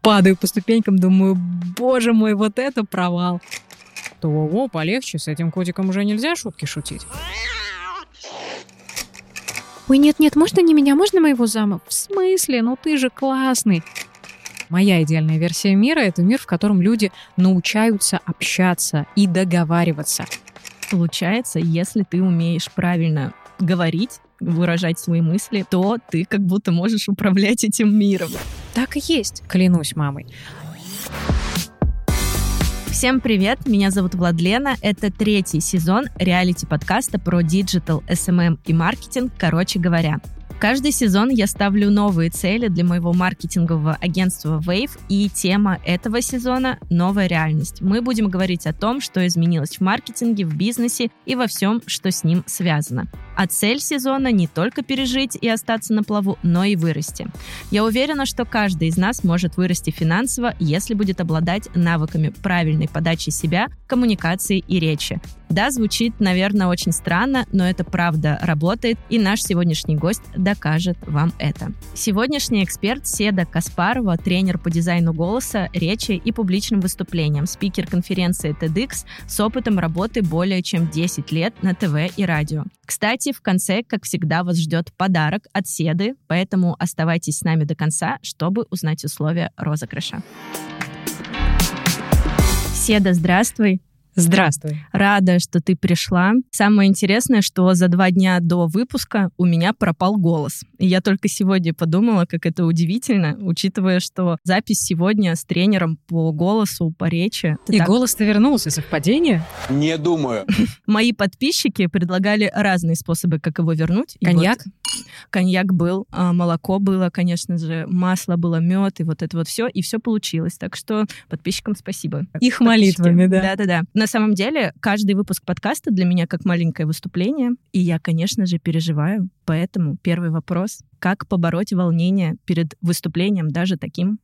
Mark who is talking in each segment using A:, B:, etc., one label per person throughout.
A: Падаю по ступенькам, думаю, боже мой, вот это провал. То, о, полегче, с этим котиком уже нельзя шутки шутить. Ой, нет-нет, можно не меня, можно моего зама? В смысле? Ну ты же классный. Моя идеальная версия мира — это мир, в котором люди научаются общаться и договариваться.
B: Получается, если ты умеешь правильно говорить, выражать свои мысли, то ты как будто можешь управлять этим миром.
A: Так и есть, клянусь мамой.
B: Всем привет, меня зовут Владлена, это третий сезон реалити-подкаста про digital, SMM и маркетинг, короче говоря. Каждый сезон я ставлю новые цели для моего маркетингового агентства Wave, и тема этого сезона — новая реальность. Мы будем говорить о том, что изменилось в маркетинге, в бизнесе и во всем, что с ним связано. А цель сезона не только пережить и остаться на плаву, но и вырасти. Я уверена, что каждый из нас может вырасти финансово, если будет обладать навыками правильной подачи себя, коммуникации и речи. Да, звучит, наверное, очень странно, но это правда работает, и наш сегодняшний гость докажет вам это. Сегодняшний эксперт Седа Каспарова, тренер по дизайну голоса, речи и публичным выступлениям, спикер конференции TEDx с опытом работы более чем 10 лет на ТВ и радио. Кстати, в конце, как всегда, вас ждет подарок от Седы, поэтому оставайтесь с нами до конца, чтобы узнать условия розыгрыша. Седа, здравствуй.
A: Здравствуй.
B: Рада, что ты пришла. Самое интересное, что за два дня до выпуска у меня пропал голос. И я только сегодня подумала, как это удивительно, учитывая, что запись сегодня с тренером по голосу, по речи.
A: Ты И так... голос-то вернулся. Совпадение?
C: Не думаю.
B: Мои подписчики предлагали разные способы, как его вернуть.
A: Коньяк?
B: вот коньяк был, а, молоко было, конечно же, масло было, мед и вот это вот все, и все получилось. Так что подписчикам спасибо.
A: Их молитвами, да.
B: Да-да-да. На самом деле, каждый выпуск подкаста для меня как маленькое выступление, и я, конечно же, переживаю. Поэтому первый вопрос. Как побороть волнение перед выступлением, даже таким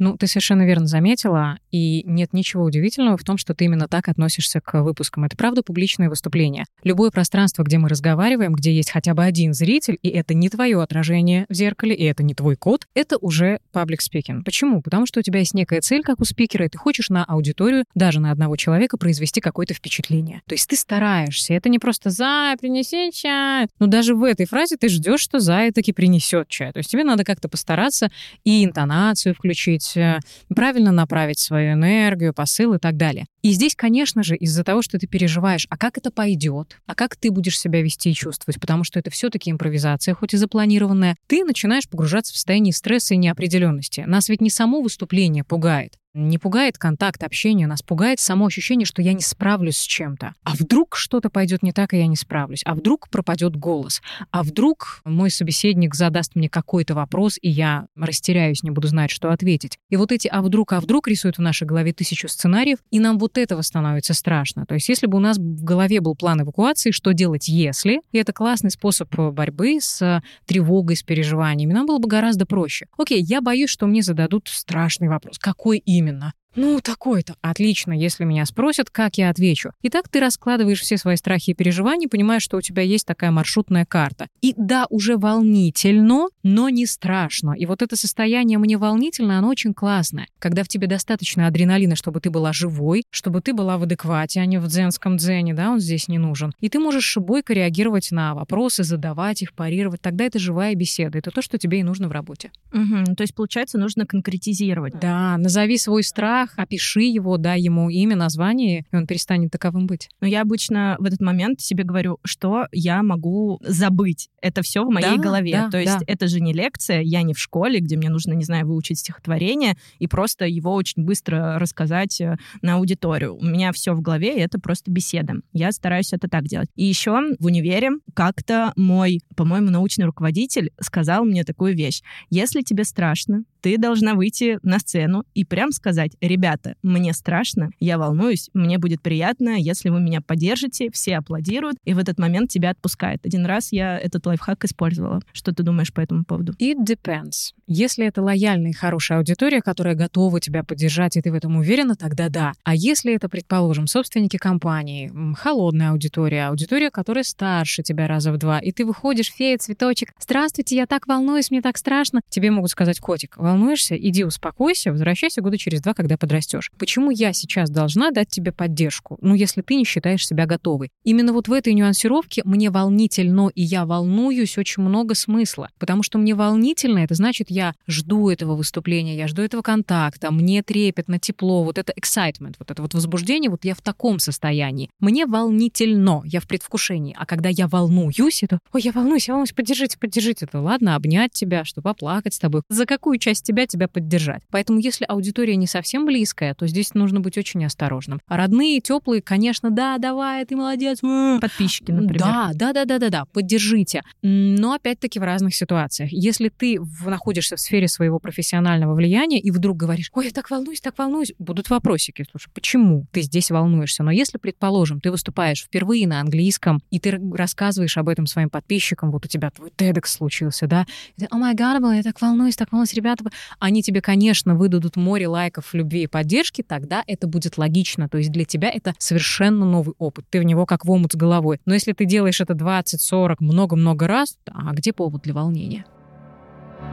A: ну, ты совершенно верно заметила, и нет ничего удивительного в том, что ты именно так относишься к выпускам. Это правда публичное выступление. Любое пространство, где мы разговариваем, где есть хотя бы один зритель, и это не твое отражение в зеркале, и это не твой код, это уже public speaking. Почему? Потому что у тебя есть некая цель, как у спикера, и ты хочешь на аудиторию, даже на одного человека, произвести какое-то впечатление. То есть ты стараешься. Это не просто «Зая, принеси чай». Но даже в этой фразе ты ждешь, что Зая таки принесет чай. То есть тебе надо как-то постараться и интонацию включить, есть э, правильно направить свою энергию, посыл и так далее. И здесь, конечно же, из-за того, что ты переживаешь, а как это пойдет, а как ты будешь себя вести и чувствовать, потому что это все-таки импровизация, хоть и запланированная, ты начинаешь погружаться в состояние стресса и неопределенности. Нас ведь не само выступление пугает, не пугает контакт, общение, нас пугает само ощущение, что я не справлюсь с чем-то. А вдруг что-то пойдет не так, и я не справлюсь? А вдруг пропадет голос? А вдруг мой собеседник задаст мне какой-то вопрос, и я растеряюсь, не буду знать, что ответить? И вот эти «а вдруг, а вдруг» рисуют в нашей голове тысячу сценариев, и нам вот этого становится страшно. То есть если бы у нас в голове был план эвакуации, что делать если, и это классный способ борьбы с тревогой, с переживаниями, нам было бы гораздо проще. Окей, я боюсь, что мне зададут страшный вопрос. Какой именно? Именно. Ну, такой-то. Отлично, если меня спросят, как я отвечу. Итак, ты раскладываешь все свои страхи и переживания, понимаешь, что у тебя есть такая маршрутная карта. И да, уже волнительно, но не страшно. И вот это состояние мне волнительно, оно очень классное. Когда в тебе достаточно адреналина, чтобы ты была живой, чтобы ты была в адеквате, а не в дзенском дзене, да, он здесь не нужен. И ты можешь бойко реагировать на вопросы, задавать их, парировать. Тогда это живая беседа. Это то, что тебе и нужно в работе.
B: Угу. То есть, получается, нужно конкретизировать.
A: Да, назови свой страх, страх, опиши его, дай ему имя, название, и он перестанет таковым быть.
B: Но я обычно в этот момент себе говорю, что я могу забыть. Это все в моей
A: да,
B: голове.
A: Да,
B: То есть
A: да.
B: это же не лекция, я не в школе, где мне нужно, не знаю, выучить стихотворение и просто его очень быстро рассказать э, на аудиторию. У меня все в голове, и это просто беседа. Я стараюсь это так делать. И еще в универе как-то мой, по-моему, научный руководитель сказал мне такую вещь. Если тебе страшно, ты должна выйти на сцену и прям сказать, ребята, мне страшно, я волнуюсь, мне будет приятно, если вы меня поддержите, все аплодируют, и в этот момент тебя отпускает. Один раз я этот лайфхак использовала. Что ты думаешь по этому поводу?
A: It depends. Если это лояльная и хорошая аудитория, которая готова тебя поддержать, и ты в этом уверена, тогда да. А если это, предположим, собственники компании, холодная аудитория, аудитория, которая старше тебя раза в два, и ты выходишь, фея, цветочек, здравствуйте, я так волнуюсь, мне так страшно, тебе могут сказать, котик, волнуешься, иди успокойся, возвращайся года через два, когда подрастешь. Почему я сейчас должна дать тебе поддержку? Ну, если ты не считаешь себя готовой. Именно вот в этой нюансировке мне волнительно, и я волнуюсь очень много смысла. Потому что мне волнительно, это значит, я жду этого выступления, я жду этого контакта, мне трепетно, тепло, вот это excitement, вот это вот возбуждение, вот я в таком состоянии. Мне волнительно, я в предвкушении. А когда я волнуюсь, это, ой, я волнуюсь, я волнуюсь, поддержите, поддержите. Это ладно, обнять тебя, чтобы поплакать с тобой. За какую часть тебя тебя поддержать? Поэтому если аудитория не совсем близкая, то здесь нужно быть очень осторожным. А родные, теплые, конечно, да, давай, ты молодец.
B: Подписчики, например.
A: Да, да, да, да, да, да, поддержите. Но опять-таки в разных ситуациях. Если ты находишься в сфере своего профессионального влияния и вдруг говоришь, ой, я так волнуюсь, так волнуюсь, будут вопросики. Слушай, почему ты здесь волнуешься? Но если, предположим, ты выступаешь впервые на английском, и ты рассказываешь об этом своим подписчикам, вот у тебя твой TEDx случился, да, о май гад, я так волнуюсь, так волнуюсь, ребята, они тебе, конечно, выдадут море лайков, любви и поддержки, тогда это будет логично. То есть для тебя это совершенно новый опыт. Ты в него как в омут с головой. Но если ты делаешь это 20, 40, много-много раз, а где повод для волнения?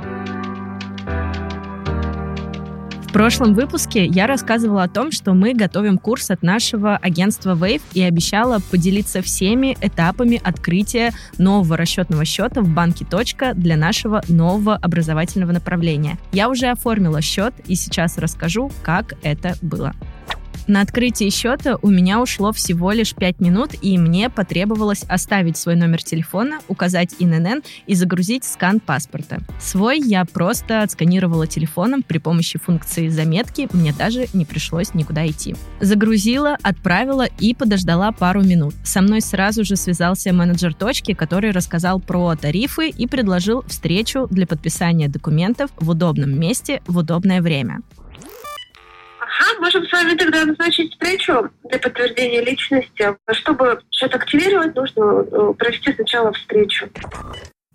B: В прошлом выпуске я рассказывала о том, что мы готовим курс от нашего агентства Wave и обещала поделиться всеми этапами открытия нового расчетного счета в банке «Точка» для нашего нового образовательного направления. Я уже оформила счет и сейчас расскажу, как это было. На открытие счета у меня ушло всего лишь 5 минут, и мне потребовалось оставить свой номер телефона, указать ИНН и загрузить скан паспорта. Свой я просто отсканировала телефоном при помощи функции заметки, мне даже не пришлось никуда идти. Загрузила, отправила и подождала пару минут. Со мной сразу же связался менеджер точки, который рассказал про тарифы и предложил встречу для подписания документов в удобном месте в удобное время.
C: Ага, можем с вами тогда назначить встречу для подтверждения личности. Чтобы что-то активировать, нужно э, провести сначала встречу.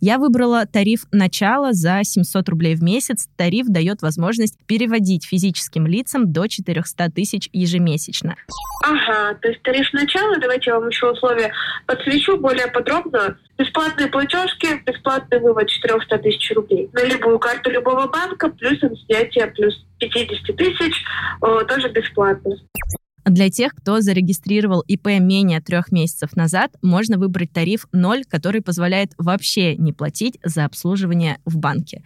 B: Я выбрала тариф начала за 700 рублей в месяц. Тариф дает возможность переводить физическим лицам до 400 тысяч ежемесячно.
C: Ага, то есть тариф начала, давайте я вам еще условия подсвечу более подробно. Бесплатные платежки, бесплатный вывод 400 тысяч рублей на любую карту любого банка, плюс снятие плюс 50 тысяч, тоже бесплатно.
B: Для тех, кто зарегистрировал ИП менее трех месяцев назад, можно выбрать тариф 0, который позволяет вообще не платить за обслуживание в банке.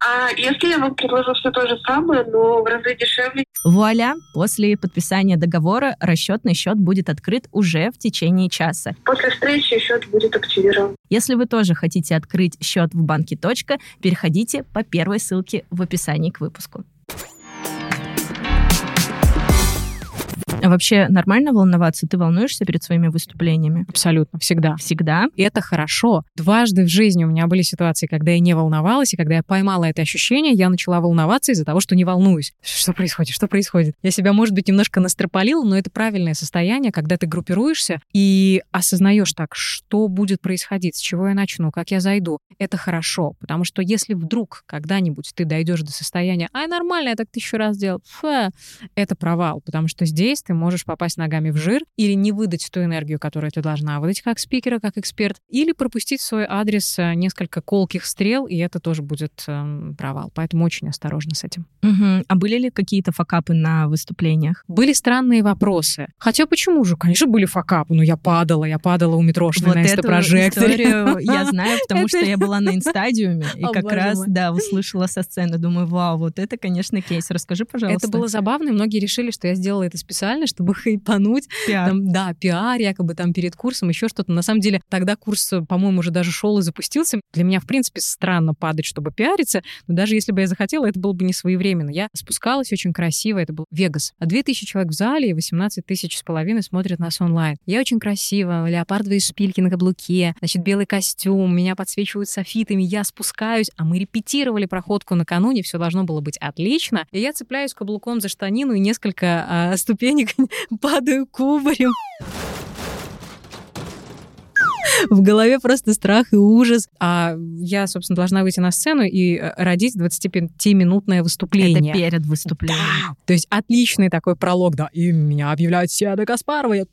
C: А если я вам предложу все то же самое, но в разы дешевле?
B: Вуаля! После подписания договора расчетный счет будет открыт уже в течение часа.
C: После встречи счет будет активирован.
B: Если вы тоже хотите открыть счет в банке «Точка», переходите по первой ссылке в описании к выпуску. Вообще нормально волноваться? Ты волнуешься перед своими выступлениями?
A: Абсолютно, всегда.
B: Всегда?
A: И это хорошо. Дважды в жизни у меня были ситуации, когда я не волновалась, и когда я поймала это ощущение, я начала волноваться из-за того, что не волнуюсь. Что происходит? Что происходит? Я себя, может быть, немножко настропалила, но это правильное состояние, когда ты группируешься и осознаешь так, что будет происходить, с чего я начну, как я зайду. Это хорошо, потому что если вдруг когда-нибудь ты дойдешь до состояния, ай, нормально, я так тысячу раз делал, это провал, потому что здесь ты можешь попасть ногами в жир или не выдать ту энергию, которую ты должна выдать как спикера, как эксперт, или пропустить в свой адрес э, несколько колких стрел, и это тоже будет э, провал. Поэтому очень осторожно с этим.
B: Угу. А были ли какие-то факапы на выступлениях?
A: Были странные вопросы. Хотя почему же? Конечно, были факапы. Ну, я падала, я падала у метрошной вот на инстапрожекторе.
B: я знаю, потому что я была на инстадиуме, и как раз, да, услышала со сцены. Думаю, вау, вот это, конечно, кейс. Расскажи, пожалуйста.
A: Это было забавно, и многие решили, что я сделала это специально, специально, чтобы хайпануть.
B: Пиар.
A: Там, да, пиар якобы там перед курсом, еще что-то. На самом деле тогда курс, по-моему, уже даже шел и запустился. Для меня, в принципе, странно падать, чтобы пиариться, но даже если бы я захотела, это было бы не своевременно. Я спускалась очень красиво, это был Вегас. А 2000 человек в зале и 18 тысяч с половиной смотрят нас онлайн. Я очень красиво, леопардовые шпильки на каблуке, значит, белый костюм, меня подсвечивают софитами, я спускаюсь, а мы репетировали проходку накануне, все должно было быть отлично. И я цепляюсь каблуком за штанину и несколько а, ступенек падаю кубарем. в голове просто страх и ужас. А я, собственно, должна выйти на сцену и э, родить 25-минутное выступление.
B: Это перед выступлением.
A: Да. То есть отличный такой пролог, да, и меня объявляют Сиада Каспарова, я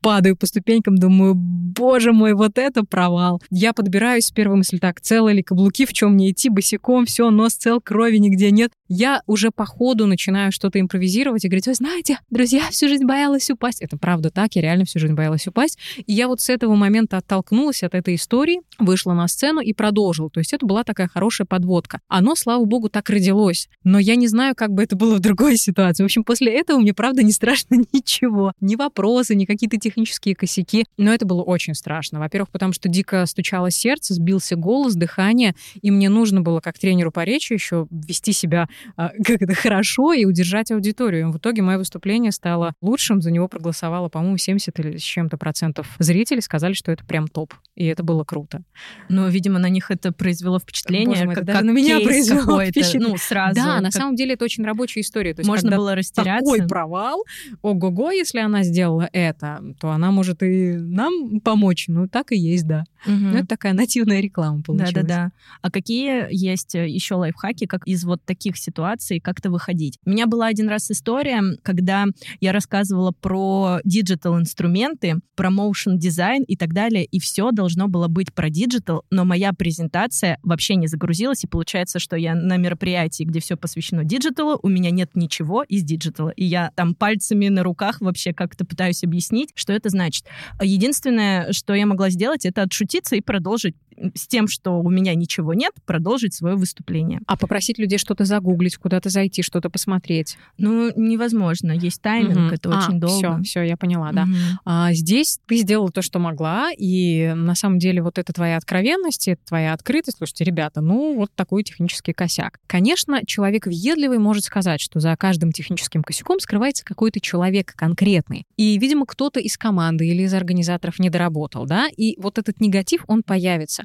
A: падаю по ступенькам, думаю, боже мой, вот это провал. Я подбираюсь, первая мысль так, целые ли каблуки, в чем мне идти, босиком, все, нос цел, крови нигде нет. Я уже по ходу начинаю что-то импровизировать и говорить, вы знаете, друзья, всю жизнь боялась упасть. Это правда так, я реально всю жизнь боялась упасть. И я вот с этого момента оттолкнулась от этой истории, вышла на сцену и продолжила. То есть это была такая хорошая подводка. Оно, слава богу, так родилось. Но я не знаю, как бы это было в другой ситуации. В общем, после этого мне, правда, не страшно ничего. Ни вопросы, ни какие-то технические косяки. Но это было очень страшно. Во-первых, потому что дико стучало сердце, сбился голос, дыхание, и мне нужно было, как тренеру по речи, еще вести себя а, как это хорошо и удержать аудиторию. В итоге мое выступление стало лучшим. За него проголосовало, по-моему, 70 или с чем-то процентов зрителей. Сказали, что это прям топ. И это было круто.
B: Но, видимо, на них это произвело впечатление.
A: Боже мой,
B: как,
A: это
B: как
A: на меня произвело
B: впечатление. Ну, сразу.
A: Да, на
B: как...
A: самом деле это очень рабочая история. То есть,
B: Можно было растеряться.
A: Такой провал. Ого-го, если она сделала это, то она может и нам помочь. Ну, так и есть, да.
B: Угу.
A: Ну, это такая нативная реклама получилась.
B: Да-да-да. А какие есть еще лайфхаки, как из вот таких ситуаций как-то выходить? У меня была один раз история, когда я рассказывала про digital-инструменты, про motion дизайн и так далее, и все должно было быть про digital, но моя презентация вообще не загрузилась, и получается, что я на мероприятии, где все посвящено диджиталу, у меня нет ничего из диджитала, и я там пальцами на руках вообще как-то пытаюсь объяснить, что это значит. Единственное, что я могла сделать, это отшутиться и продолжить с тем, что у меня ничего нет, продолжить свое выступление.
A: А попросить людей что-то загуглить, куда-то зайти, что-то посмотреть?
B: Ну, невозможно. Есть тайминг, угу. это а, очень долго.
A: Все, все, я поняла, да. Угу. А, здесь ты сделала то, что могла, и на самом деле вот это твоя откровенность, это твоя открытость. Слушайте, ребята, ну вот такой технический косяк. Конечно, человек въедливый может сказать, что за каждым техническим косяком скрывается какой-то человек конкретный. И, видимо, кто-то из команды или из организаторов не доработал, да, и вот этот негатив, он появится.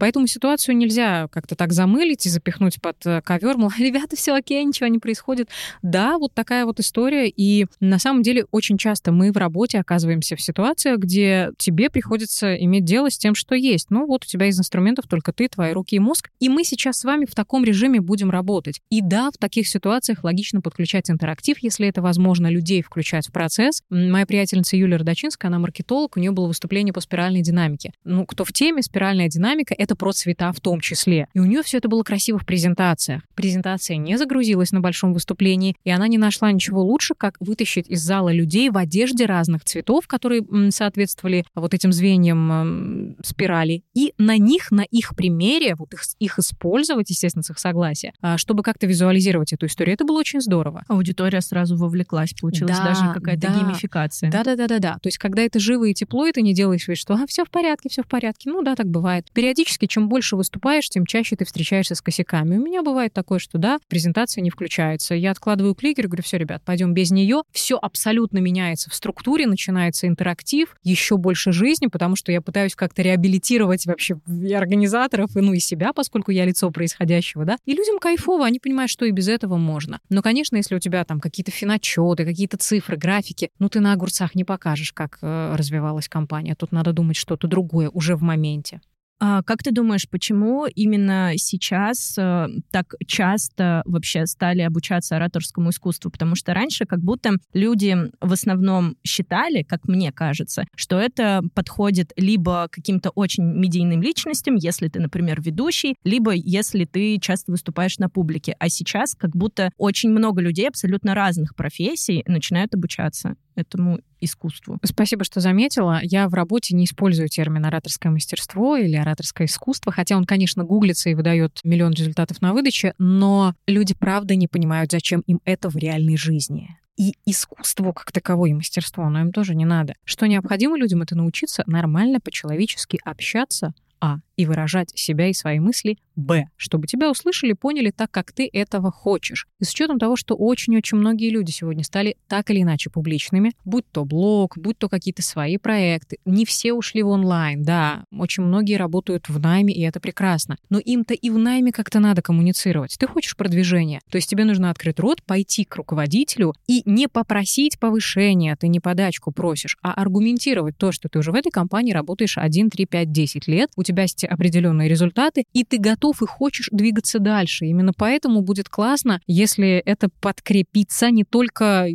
A: Поэтому ситуацию нельзя как-то так замылить и запихнуть под э, ковер, мол, ребята, все окей, ничего не происходит. Да, вот такая вот история. И на самом деле очень часто мы в работе оказываемся в ситуациях, где тебе приходится иметь дело с тем, что есть. Ну вот у тебя из инструментов только ты, твои руки и мозг. И мы сейчас с вами в таком режиме будем работать. И да, в таких ситуациях логично подключать интерактив, если это возможно, людей включать в процесс. Моя приятельница Юлия Родочинская, она маркетолог, у нее было выступление по спиральной динамике. Ну, кто в теме, спиральная динамика — это про цвета в том числе. И у нее все это было красиво в презентациях. Презентация не загрузилась на большом выступлении, и она не нашла ничего лучше, как вытащить из зала людей в одежде разных цветов, которые соответствовали вот этим звеньям спирали, и на них, на их примере, вот их, их использовать, естественно, с их согласия, а, чтобы как-то визуализировать эту историю. Это было очень здорово.
B: Аудитория сразу вовлеклась, получилась да, даже какая-то да. геймификация.
A: Да-да-да-да-да. То есть, когда это живо и тепло, и ты не делаешь вид, что а, все в порядке, все в порядке. Ну да, так бывает. Периодически, чем больше выступаешь, тем чаще ты встречаешься с косяками. У меня бывает такое, что да, презентация не включается. Я откладываю кликер говорю, все, ребят, пойдем без нее. Все абсолютно меняется в структуре, начинается интерактив, еще больше жизни, потому что я пытаюсь как-то реабилитировать вообще и организаторов, и ну и себя, поскольку я лицо происходящего, да. И людям кайфово, они понимают, что и без этого можно. Но, конечно, если у тебя там какие-то финотчеты, какие-то цифры, графики, ну ты на огурцах не покажешь, как э, развивалась компания. Тут надо думать что-то другое уже в моменте.
B: А как ты думаешь, почему именно сейчас э, так часто вообще стали обучаться ораторскому искусству? Потому что раньше как будто люди в основном считали, как мне кажется, что это подходит либо каким-то очень медийным личностям, если ты, например, ведущий, либо если ты часто выступаешь на публике. А сейчас как будто очень много людей абсолютно разных профессий начинают обучаться этому искусству.
A: Спасибо, что заметила. Я в работе не использую термин ораторское мастерство или ораторское искусство, хотя он, конечно, гуглится и выдает миллион результатов на выдаче, но люди правда не понимают, зачем им это в реальной жизни и искусство как таковое, и мастерство, но им тоже не надо. Что необходимо людям, это научиться нормально, по-человечески общаться, а, и выражать себя и свои мысли б, чтобы тебя услышали, поняли так, как ты этого хочешь. И с учетом того, что очень-очень многие люди сегодня стали так или иначе публичными, будь то блог, будь то какие-то свои проекты, не все ушли в онлайн, да, очень многие работают в найме, и это прекрасно, но им-то и в найме как-то надо коммуницировать. Ты хочешь продвижения, то есть тебе нужно открыть рот, пойти к руководителю и не попросить повышения, ты не подачку просишь, а аргументировать то, что ты уже в этой компании работаешь 1, 3, 5, 10 лет, у тебя есть определенные результаты, и ты готов и хочешь двигаться дальше. Именно поэтому будет классно, если это подкрепится не только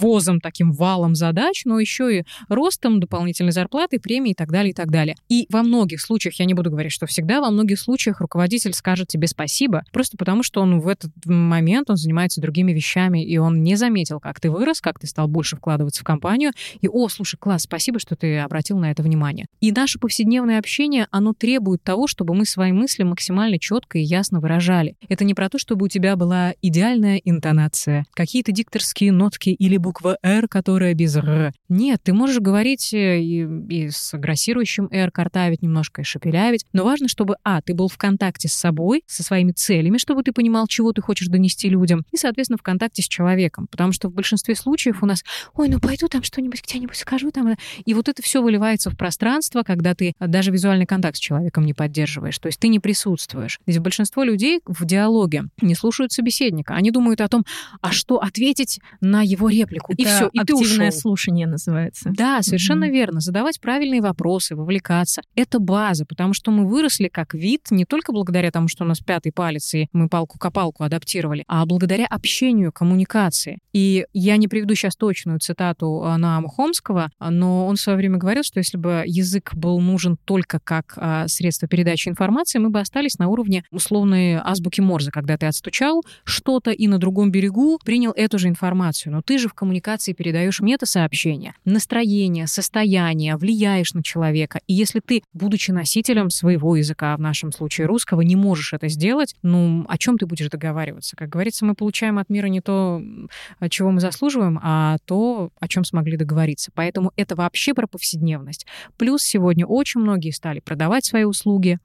A: ввозом, таким валом задач, но еще и ростом дополнительной зарплаты, премии и так далее, и так далее. И во многих случаях, я не буду говорить, что всегда, во многих случаях руководитель скажет тебе спасибо, просто потому что он в этот момент, он занимается другими вещами, и он не заметил, как ты вырос, как ты стал больше вкладываться в компанию, и, о, слушай, класс, спасибо, что ты обратил на это внимание. И наше повседневное общение, оно требует того, чтобы мы свои мысли максимально четко и ясно выражали. Это не про то, чтобы у тебя была идеальная интонация, какие-то дикторские нотки или буква «Р», которая без «Р». Нет, ты можешь говорить э, и, и с агрессирующим «Р», картавить немножко и шепелявить, но важно, чтобы, а, ты был в контакте с собой, со своими целями, чтобы ты понимал, чего ты хочешь донести людям, и, соответственно, в контакте с человеком, потому что в большинстве случаев у нас «Ой, ну пойду там что-нибудь где-нибудь скажу там», и вот это все выливается в пространство, когда ты даже визуальный контакт с человеком не поддерживаешь, то есть ты не присутствуешь. Ведь большинство людей в диалоге не слушают собеседника, они думают о том, а что ответить на его реплику,
B: это
A: и все, и ты
B: активное
A: ушел.
B: слушание называется.
A: Да, совершенно
B: Мгм.
A: верно. Задавать правильные вопросы, вовлекаться. Это база, потому что мы выросли как вид не только благодаря тому, что у нас пятый палец, и мы палку-копалку адаптировали, а благодаря общению, коммуникации. И я не приведу сейчас точную цитату а, Наама Хомского, но он в свое время говорил, что если бы язык был нужен только как а, средство передачи информации, мы бы остались на уровне условной азбуки Морзе, когда ты отстучал что-то и на другом берегу принял эту же информацию. Но ты же в коммуникации передаешь мета-сообщения, настроение, состояние, влияешь на человека. И если ты, будучи носителем своего языка, в нашем случае русского, не можешь это сделать, ну, о чем ты будешь договариваться? Как говорится, мы получаем от мира не то, чего мы заслуживаем, а то, о чем смогли договориться. Поэтому это вообще про повседневность. Плюс сегодня очень многие стали продавать свои услуги,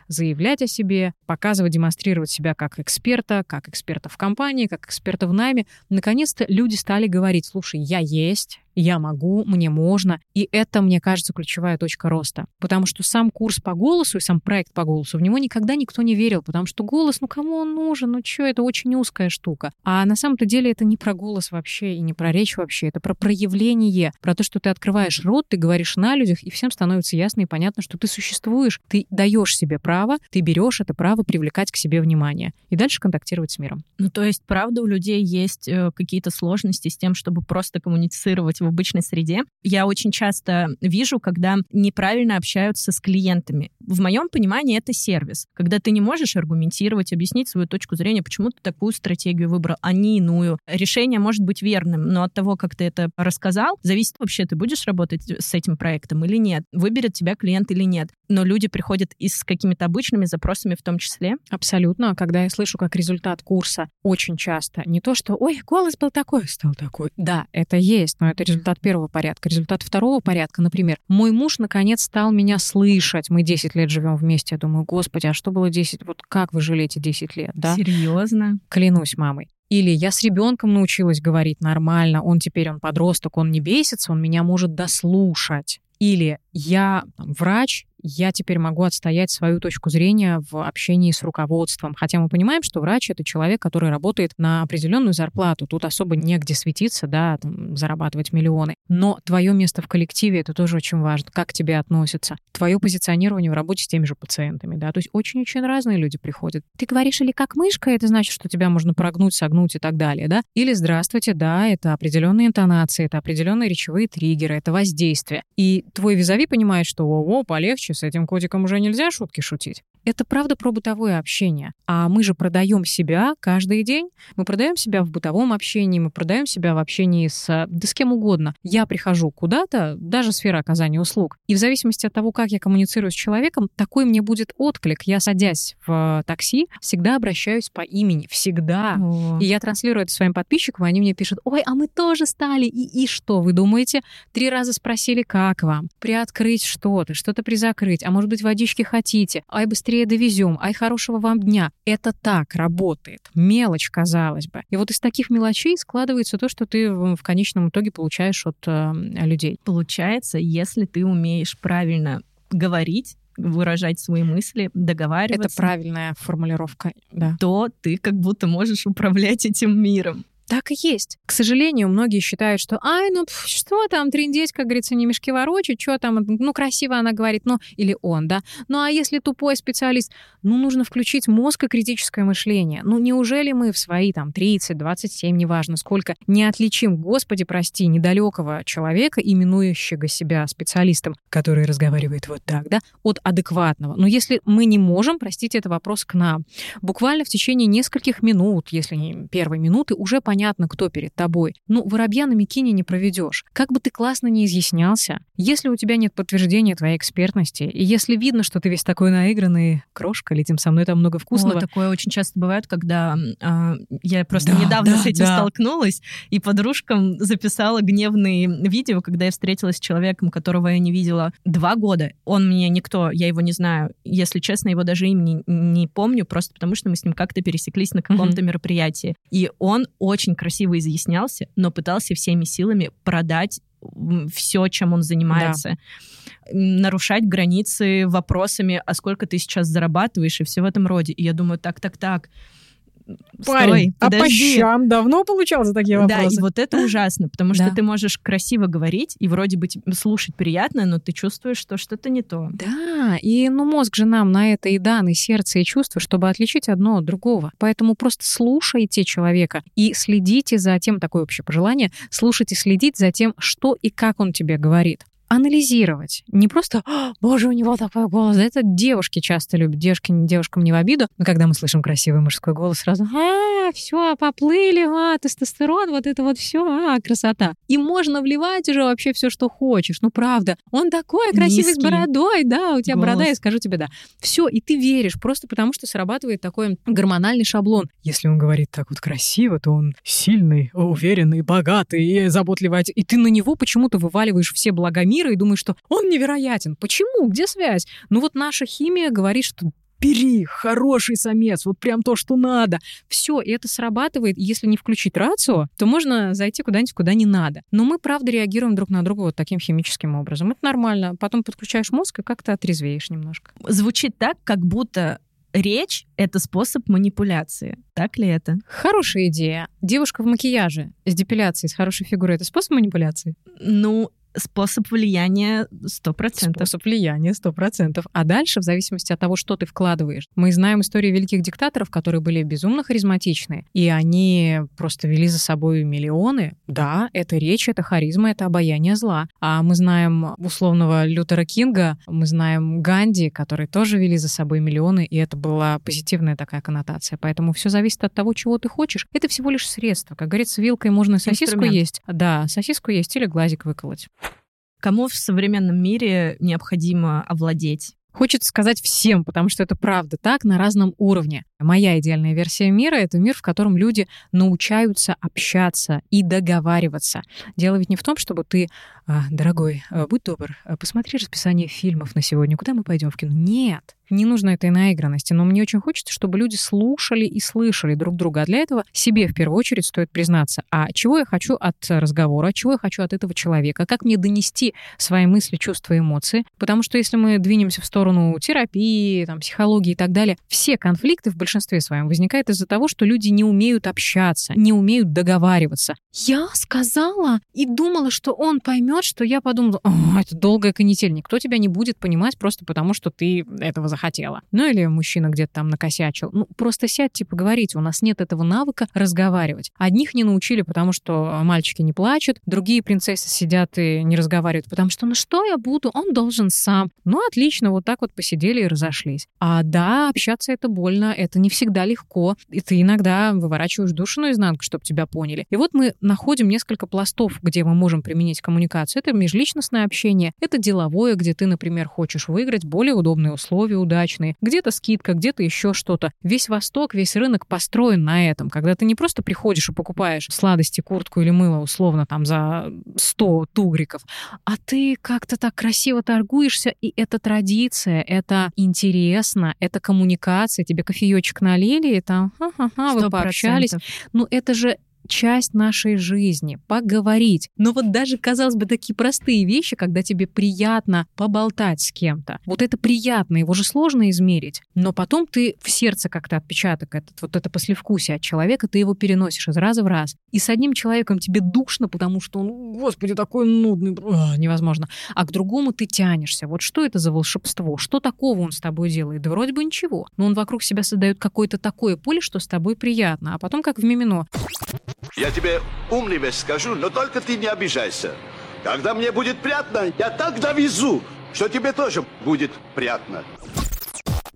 A: заявлять о себе, показывать, демонстрировать себя как эксперта, как эксперта в компании, как эксперта в найме. Наконец-то люди стали говорить, слушай, я есть, я могу, мне можно. И это, мне кажется, ключевая точка роста. Потому что сам курс по голосу и сам проект по голосу, в него никогда никто не верил, потому что голос, ну кому он нужен, ну что, это очень узкая штука. А на самом-то деле это не про голос вообще и не про речь вообще, это про проявление, про то, что ты открываешь рот, ты говоришь на людях, и всем становится ясно и понятно, что ты существуешь, ты даешь себе право, ты берешь это право привлекать к себе внимание и дальше контактировать с миром.
B: Ну, то есть, правда, у людей есть э, какие-то сложности с тем, чтобы просто коммуницировать в обычной среде. Я очень часто вижу, когда неправильно общаются с клиентами. В моем понимании это сервис. Когда ты не можешь аргументировать, объяснить свою точку зрения, почему ты такую стратегию выбрал, а не иную. Решение может быть верным, но от того, как ты это рассказал, зависит вообще, ты будешь работать с этим проектом или нет, выберет тебя клиент или нет. Но люди приходят и с какими-то обычными запросами в том числе.
A: Абсолютно. Когда я слышу как результат курса очень часто, не то, что «Ой, голос был такой, стал такой». Да, это есть, но это результат первого порядка. Результат второго порядка, например, мой муж наконец стал меня слышать. Мы 10 лет живем вместе. Я думаю, господи, а что было 10? Вот как вы жили эти 10 лет, да?
B: Серьезно?
A: Клянусь мамой. Или я с ребенком научилась говорить нормально, он теперь он подросток, он не бесится, он меня может дослушать. Или я там, врач, я теперь могу отстоять свою точку зрения в общении с руководством. Хотя мы понимаем, что врач — это человек, который работает на определенную зарплату. Тут особо негде светиться, да, там, зарабатывать миллионы. Но твое место в коллективе — это тоже очень важно. Как к тебе относятся. Твое позиционирование в работе с теми же пациентами, да. То есть очень-очень разные люди приходят. Ты говоришь или как мышка, это значит, что тебя можно прогнуть, согнуть и так далее, да. Или здравствуйте, да, это определенные интонации, это определенные речевые триггеры, это воздействие. И твой визави понимает, что «О, полегче, с этим котиком уже нельзя шутки шутить». Это правда про бытовое общение. А мы же продаем себя каждый день. Мы продаем себя в бытовом общении, мы продаем себя в общении с, да с кем угодно. Я прихожу куда-то, даже сфера оказания услуг. И в зависимости от того, как я коммуницирую с человеком, такой мне будет отклик. Я, садясь в такси, всегда обращаюсь по имени. Всегда.
B: О.
A: И я транслирую это своим подписчикам, и они мне пишут, ой, а мы тоже стали. И, и что, вы думаете? Три раза спросили, как вам? Приоткрыть что-то, что-то закрыть, а может быть, водички хотите, ай, быстрее довезем, ай, хорошего вам дня. Это так работает. Мелочь, казалось бы. И вот из таких мелочей складывается то, что ты в конечном итоге получаешь от э, людей.
B: Получается, если ты умеешь правильно говорить, выражать свои мысли, договариваться.
A: Это правильная формулировка, да.
B: То ты как будто можешь управлять этим миром.
A: Так и есть. К сожалению, многие считают, что ай, ну пф, что там, трендеть, как говорится, не мешки ворочать, что там, ну красиво она говорит, ну или он, да. Ну а если тупой специалист, ну нужно включить мозг и критическое мышление. Ну неужели мы в свои там 30, 27, неважно сколько, не отличим, господи, прости, недалекого человека, именующего себя специалистом, который разговаривает вот так, да, от адекватного. Но если мы не можем, простите, это вопрос к нам. Буквально в течение нескольких минут, если не первой минуты, уже понятно, понятно, кто перед тобой. Ну, воробья на Микине не проведешь. Как бы ты классно не изъяснялся, если у тебя нет подтверждения твоей экспертности, и если видно, что ты весь такой наигранный, крошка, летим со мной, там много вкусного.
B: О, такое очень часто бывает, когда э, я просто да, недавно да, с этим да. столкнулась, и подружкам записала гневные видео, когда я встретилась с человеком, которого я не видела два года. Он мне никто, я его не знаю. Если честно, его даже имени не помню, просто потому что мы с ним как-то пересеклись на каком-то mm-hmm. мероприятии. И он очень очень красиво изъяснялся, но пытался всеми силами продать все, чем он занимается. Да. Нарушать границы вопросами, а сколько ты сейчас зарабатываешь и все в этом роде. И я думаю, так, так, так.
A: Парень, Стой, а по щам давно получал за такие вопросы?
B: Да, и вот это ужасно, потому что ты можешь красиво говорить, и вроде бы слушать приятно, но ты чувствуешь, что что-то не то.
A: Да, и ну мозг же нам на это и дан, и сердце, и чувства, чтобы отличить одно от другого. Поэтому просто слушайте человека и следите за тем, такое общее пожелание, слушайте, следить за тем, что и как он тебе говорит анализировать. Не просто «Боже, у него такой голос». Это девушки часто любят. Девушки девушкам не в обиду. Но когда мы слышим красивый мужской голос, сразу «А, все, поплыли, а, тестостерон, вот это вот все, а, красота». И можно вливать уже вообще все, что хочешь. Ну, правда. Он такой красивый Низкий. с бородой, да, у тебя голос. борода, я скажу тебе да. Все, и ты веришь, просто потому что срабатывает такой гормональный шаблон. Если он говорит так вот красиво, то он сильный, уверенный, богатый и заботливый. И ты на него почему-то вываливаешь все блага мира и думаешь, что он невероятен. Почему? Где связь? Ну вот наша химия говорит, что бери, хороший самец, вот прям то, что надо. Все, и это срабатывает. Если не включить рацию, то можно зайти куда-нибудь, куда не надо. Но мы, правда, реагируем друг на друга вот таким химическим образом. Это нормально. Потом подключаешь мозг и как-то отрезвеешь немножко.
B: Звучит так, как будто речь — это способ манипуляции. Так ли это?
A: Хорошая идея. Девушка в макияже с депиляцией, с хорошей фигурой — это способ манипуляции?
B: Ну, способ влияния 100%.
A: Способ влияния 100%. А дальше, в зависимости от того, что ты вкладываешь. Мы знаем истории великих диктаторов, которые были безумно харизматичны, и они просто вели за собой миллионы. Да, это речь, это харизма, это обаяние зла. А мы знаем условного Лютера Кинга, мы знаем Ганди, которые тоже вели за собой миллионы, и это была позитивная такая коннотация. Поэтому все зависит от того, чего ты хочешь. Это всего лишь средство. Как говорится, вилкой можно сосиску Инструмент. есть. Да, сосиску есть или глазик выколоть.
B: Кому в современном мире необходимо овладеть
A: Хочется сказать всем, потому что это правда так на разном уровне. Моя идеальная версия мира — это мир, в котором люди научаются общаться и договариваться. Дело ведь не в том, чтобы ты, а, дорогой, а, будь добр, а, посмотри расписание фильмов на сегодня, куда мы пойдем в кино. Нет, не нужно этой наигранности, но мне очень хочется, чтобы люди слушали и слышали друг друга. А для этого себе в первую очередь стоит признаться, а чего я хочу от разговора, чего я хочу от этого человека, как мне донести свои мысли, чувства, эмоции. Потому что если мы двинемся в сторону терапии, там, психологии и так далее, все конфликты в большинстве своем возникают из-за того, что люди не умеют общаться, не умеют договариваться. Я сказала и думала, что он поймет, что я подумала, это долгая канитель, никто тебя не будет понимать просто потому, что ты этого захотела. Ну или мужчина где-то там накосячил. Ну просто сядьте, поговорите. У нас нет этого навыка разговаривать. Одних не научили, потому что мальчики не плачут, другие принцессы сидят и не разговаривают, потому что ну что я буду, он должен сам. Ну отлично, вот так вот посидели и разошлись. А да, общаться это больно, это не всегда легко, и ты иногда выворачиваешь душу наизнанку, чтобы тебя поняли. И вот мы находим несколько пластов, где мы можем применить коммуникацию. Это межличностное общение, это деловое, где ты, например, хочешь выиграть более удобные условия удачные, где-то скидка, где-то еще что-то. Весь Восток, весь рынок построен на этом, когда ты не просто приходишь и покупаешь сладости, куртку или мыло условно там за 100 тугриков, а ты как-то так красиво торгуешься, и это традиция, это интересно, это коммуникация, тебе кофеечек налили, и там ха-ха-ха, вы пообщались. Ну это же часть нашей жизни, поговорить. Но вот даже, казалось бы, такие простые вещи, когда тебе приятно поболтать с кем-то. Вот это приятно, его же сложно измерить. Но потом ты в сердце как-то отпечаток, этот, вот это послевкусие от человека, ты его переносишь из раза в раз. И с одним человеком тебе душно, потому что он, господи, такой нудный, Ах, невозможно. А к другому ты тянешься. Вот что это за волшебство? Что такого он с тобой делает? Да вроде бы ничего. Но он вокруг себя создает какое-то такое поле, что с тобой приятно. А потом, как в мимино,
D: я тебе умный вещь скажу, но только ты не обижайся. Когда мне будет приятно, я так довезу, что тебе тоже будет приятно.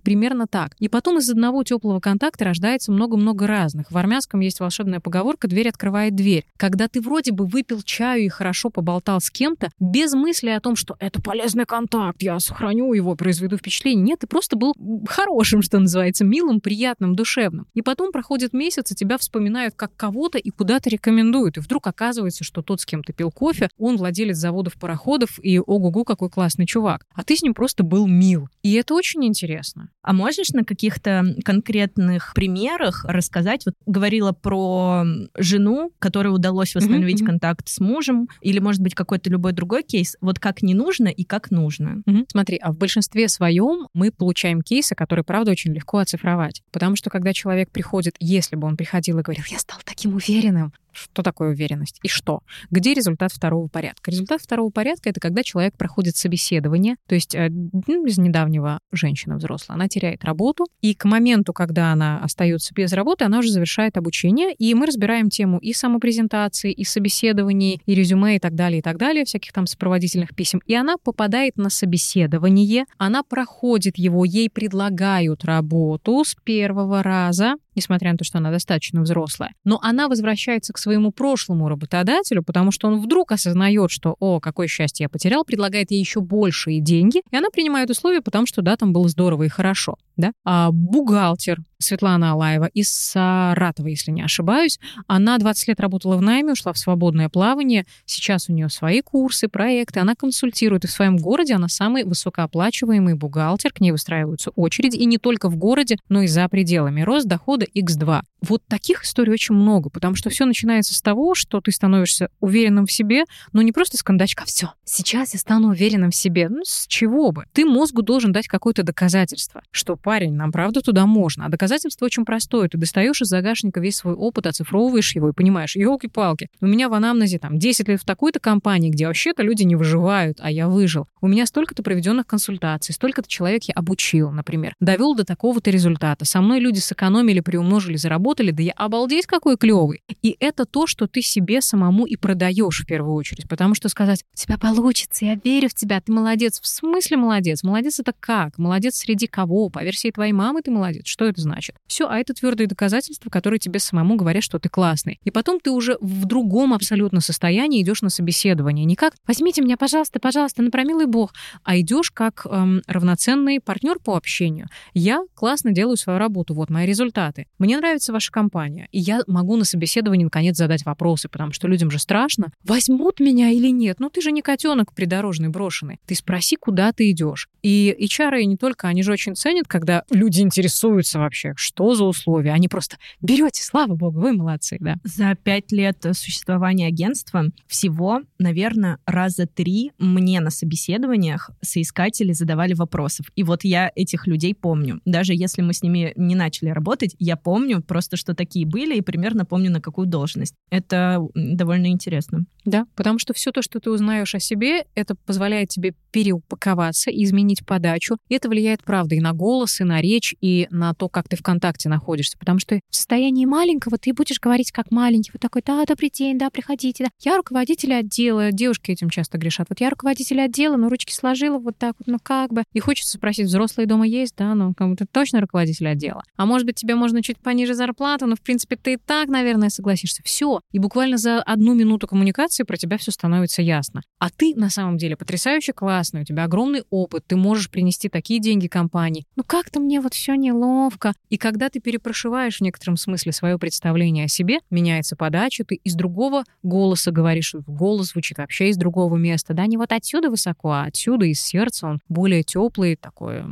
A: Примерно так. И потом из одного теплого контакта рождается много-много разных. В армянском есть волшебная поговорка «дверь открывает дверь». Когда ты вроде бы выпил чаю и хорошо поболтал с кем-то, без мысли о том, что это полезный контакт, я сохраню его, произведу впечатление. Нет, ты просто был хорошим, что называется, милым, приятным, душевным. И потом проходит месяц, и тебя вспоминают как кого-то и куда-то рекомендуют. И вдруг оказывается, что тот, с кем ты пил кофе, он владелец заводов пароходов, и ого-го, какой классный чувак. А ты с ним просто был мил. И это очень интересно.
B: А можешь на каких-то конкретных примерах рассказать? Вот говорила про жену, которой удалось восстановить mm-hmm. контакт с мужем, или, может быть, какой-то любой другой кейс. Вот как не нужно и как нужно.
A: Mm-hmm. Смотри, а в большинстве своем мы получаем кейсы, которые, правда, очень легко оцифровать. Потому что когда человек приходит, если бы он приходил и говорил, я стал таким уверенным, что такое уверенность и что? Где результат второго порядка? Результат второго порядка — это когда человек проходит собеседование, то есть э, ну, из недавнего женщина взрослая, она теряет работу, и к моменту, когда она остается без работы, она уже завершает обучение, и мы разбираем тему и самопрезентации, и собеседований, и резюме, и так далее, и так далее, всяких там сопроводительных писем. И она попадает на собеседование, она проходит его, ей предлагают работу с первого раза, несмотря на то, что она достаточно взрослая. Но она возвращается к своему прошлому работодателю, потому что он вдруг осознает, что, о, какое счастье я потерял, предлагает ей еще большие деньги, и она принимает условия, потому что, да, там было здорово и хорошо. Да? А бухгалтер Светлана Алаева из Саратова, если не ошибаюсь. Она 20 лет работала в найме, ушла в свободное плавание. Сейчас у нее свои курсы, проекты. Она консультирует. И в своем городе она самый высокооплачиваемый бухгалтер. К ней выстраиваются очереди. И не только в городе, но и за пределами. Рост дохода X2. Вот таких историй очень много, потому что все начинается с того, что ты становишься уверенным в себе, но не просто с кондачка «все, сейчас я стану уверенным в себе». Ну, с чего бы? Ты мозгу должен дать какое-то доказательство, что, парень, нам правда туда можно. А доказательство очень простое. Ты достаешь из загашника весь свой опыт, оцифровываешь его и понимаешь, елки-палки, у меня в анамнезе там 10 лет в такой-то компании, где вообще-то люди не выживают, а я выжил. У меня столько-то проведенных консультаций, столько-то человек я обучил, например, довел до такого-то результата. Со мной люди сэкономили, приумножили, заработали да я обалдеть какой клевый. И это то, что ты себе самому и продаешь в первую очередь. Потому что сказать, у тебя получится, я верю в тебя, ты молодец. В смысле молодец? Молодец это как? Молодец среди кого? По версии твоей мамы ты молодец. Что это значит? Все, а это твердые доказательства, которые тебе самому говорят, что ты классный. И потом ты уже в другом абсолютно состоянии идешь на собеседование. Не как «возьмите меня, пожалуйста, пожалуйста, на промилый бог», а идешь как эм, равноценный партнер по общению. Я классно делаю свою работу, вот мои результаты. Мне нравится ваша компания, и я могу на собеседовании наконец задать вопросы, потому что людям же страшно, возьмут меня или нет. Ну ты же не котенок придорожный брошенный. Ты спроси, куда ты идешь. И HR не только, они же очень ценят, когда люди интересуются вообще, что за условия. Они просто берете, слава богу, вы молодцы, да.
B: За пять лет существования агентства всего, наверное, раза три мне на собеседованиях соискатели задавали вопросов. И вот я этих людей помню. Даже если мы с ними не начали работать, я помню просто что такие были, и примерно помню, на какую должность. Это довольно интересно.
A: Да, потому что все то, что ты узнаешь о себе, это позволяет тебе переупаковаться изменить подачу. И это влияет, правда, и на голос, и на речь, и на то, как ты в контакте находишься. Потому что в состоянии маленького ты будешь говорить как маленький. Вот такой, да, добрый день, да, приходите. Да. Я руководитель отдела. Девушки этим часто грешат. Вот я руководитель отдела, но ручки сложила вот так вот, ну как бы. И хочется спросить, взрослые дома есть, да, ну ты точно руководитель отдела. А может быть, тебе можно можно чуть пониже зарплату, но, в принципе, ты и так, наверное, согласишься. Все. И буквально за одну минуту коммуникации про тебя все становится ясно. А ты, на самом деле, потрясающе классный, у тебя огромный опыт, ты можешь принести такие деньги компании. Ну как-то мне вот все неловко. И когда ты перепрошиваешь в некотором смысле свое представление о себе, меняется подача, ты из другого голоса говоришь, голос звучит вообще из другого места, да, не вот отсюда высоко, а отсюда из сердца он более теплый, такой,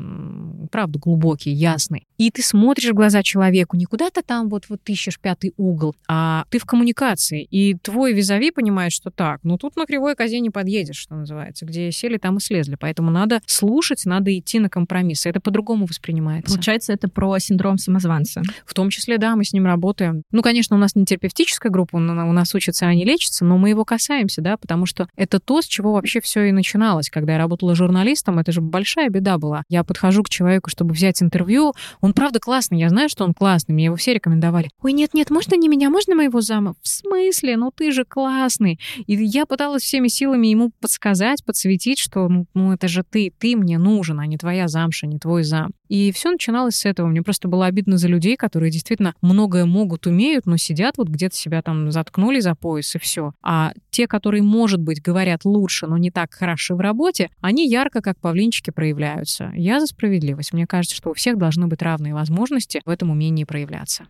A: правда, глубокий, ясный. И ты смотришь в глаза человеку, не куда-то там вот, вот ищешь пятый угол, а ты в коммуникации. И твой визави понимает, что так, ну тут на кривой козе не подъедешь, что называется. Где сели, там и слезли. Поэтому надо слушать, надо идти на компромиссы. Это по-другому воспринимается.
B: Получается, это про синдром самозванца.
A: В том числе, да, мы с ним работаем. Ну, конечно, у нас не терапевтическая группа, у нас учатся, они лечатся, но мы его касаемся, да, потому что это то, с чего вообще все и начиналось. Когда я работала журналистом, это же большая беда была. Я подхожу к человеку, чтобы взять интервью, он правда классный, я знаю, что он классный, мне его все рекомендовали. Ой, нет-нет, можно не меня, можно моего зама? В смысле? Ну ты же классный. И я пыталась всеми силами ему подсказать, подсветить, что ну, ну это же ты, ты мне нужен, а не твоя замша, не твой зам. И все начиналось с этого. Мне просто было обидно за людей, которые действительно многое могут, умеют, но сидят вот где-то себя там заткнули за пояс и все. А те, которые, может быть, говорят лучше, но не так хороши в работе, они ярко, как павлинчики, проявляются. Я за справедливость. Мне кажется, что у всех должны быть равные возможности в этом умении проявляться.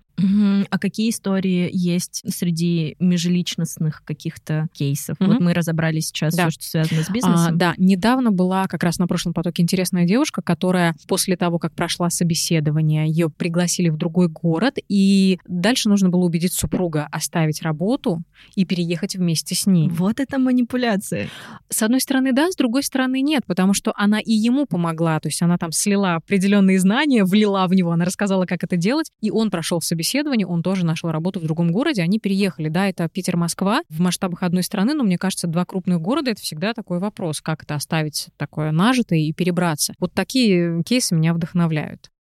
B: А какие истории есть среди межличностных каких-то кейсов? Угу. Вот мы разобрали сейчас да. все, что связано с бизнесом.
A: А, да, недавно была как раз на прошлом потоке интересная девушка, которая после того, как прошла собеседование, ее пригласили в другой город, и дальше нужно было убедить супруга оставить работу и переехать вместе с ней.
B: Вот это манипуляция.
A: С одной стороны, да, с другой стороны, нет, потому что она и ему помогла, то есть она там слила определенные знания, влила в него, она рассказала, как это делать, и он прошел собеседование, он тоже нашел работу в другом городе, они переехали, да, это Питер-Москва в масштабах одной страны, но мне кажется, два крупных города — это всегда такой вопрос, как это оставить такое нажитое и перебраться. Вот такие кейсы меня вдохновляют.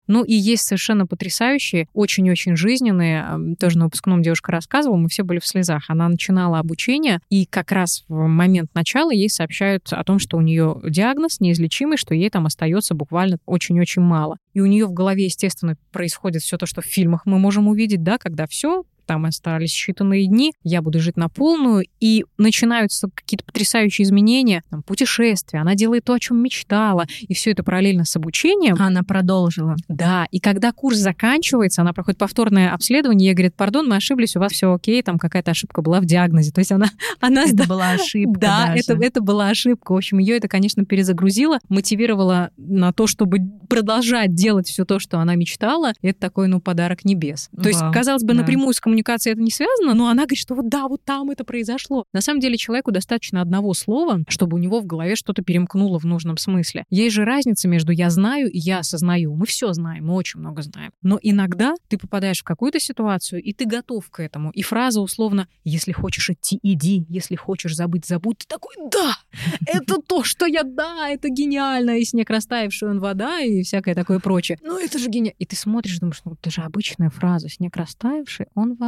A: Ну и есть совершенно потрясающие, очень-очень жизненные. Тоже на выпускном девушка рассказывала, мы все были в слезах. Она начинала обучение, и как раз в момент начала ей сообщают о том, что у нее диагноз неизлечимый, что ей там остается буквально очень-очень мало. И у нее в голове, естественно, происходит все то, что в фильмах мы можем увидеть, да, когда все там остались считанные дни, я буду жить на полную, и начинаются какие-то потрясающие изменения, там, путешествия, она делает то, о чем мечтала, и все это параллельно с обучением.
B: Она продолжила.
A: Да, и когда курс заканчивается, она проходит повторное обследование, ей говорит, пардон, мы ошиблись, у вас все окей, там какая-то ошибка была в диагнозе. То есть она... она
B: это была ошибка
A: Да, даже. это, это была ошибка. В общем, ее это, конечно, перезагрузило, мотивировало на то, чтобы продолжать делать все то, что она мечтала. Это такой, ну, подарок небес. То Вау, есть, казалось бы, да. напрямую с коммуникацией это не связано, но она говорит, что вот да, вот там это произошло. На самом деле человеку достаточно одного слова, чтобы у него в голове что-то перемкнуло в нужном смысле. Есть же разница между я знаю и я осознаю. Мы все знаем, мы очень много знаем. Но иногда ты попадаешь в какую-то ситуацию, и ты готов к этому. И фраза условно «если хочешь идти, иди, если хочешь забыть, забудь». Ты такой «да, это то, что я, да, это гениально». И снег растаявший, он вода, и всякое такое прочее. Ну это же гениально. И ты смотришь, думаешь, ну это же обычная фраза «снег растаявший, он вода»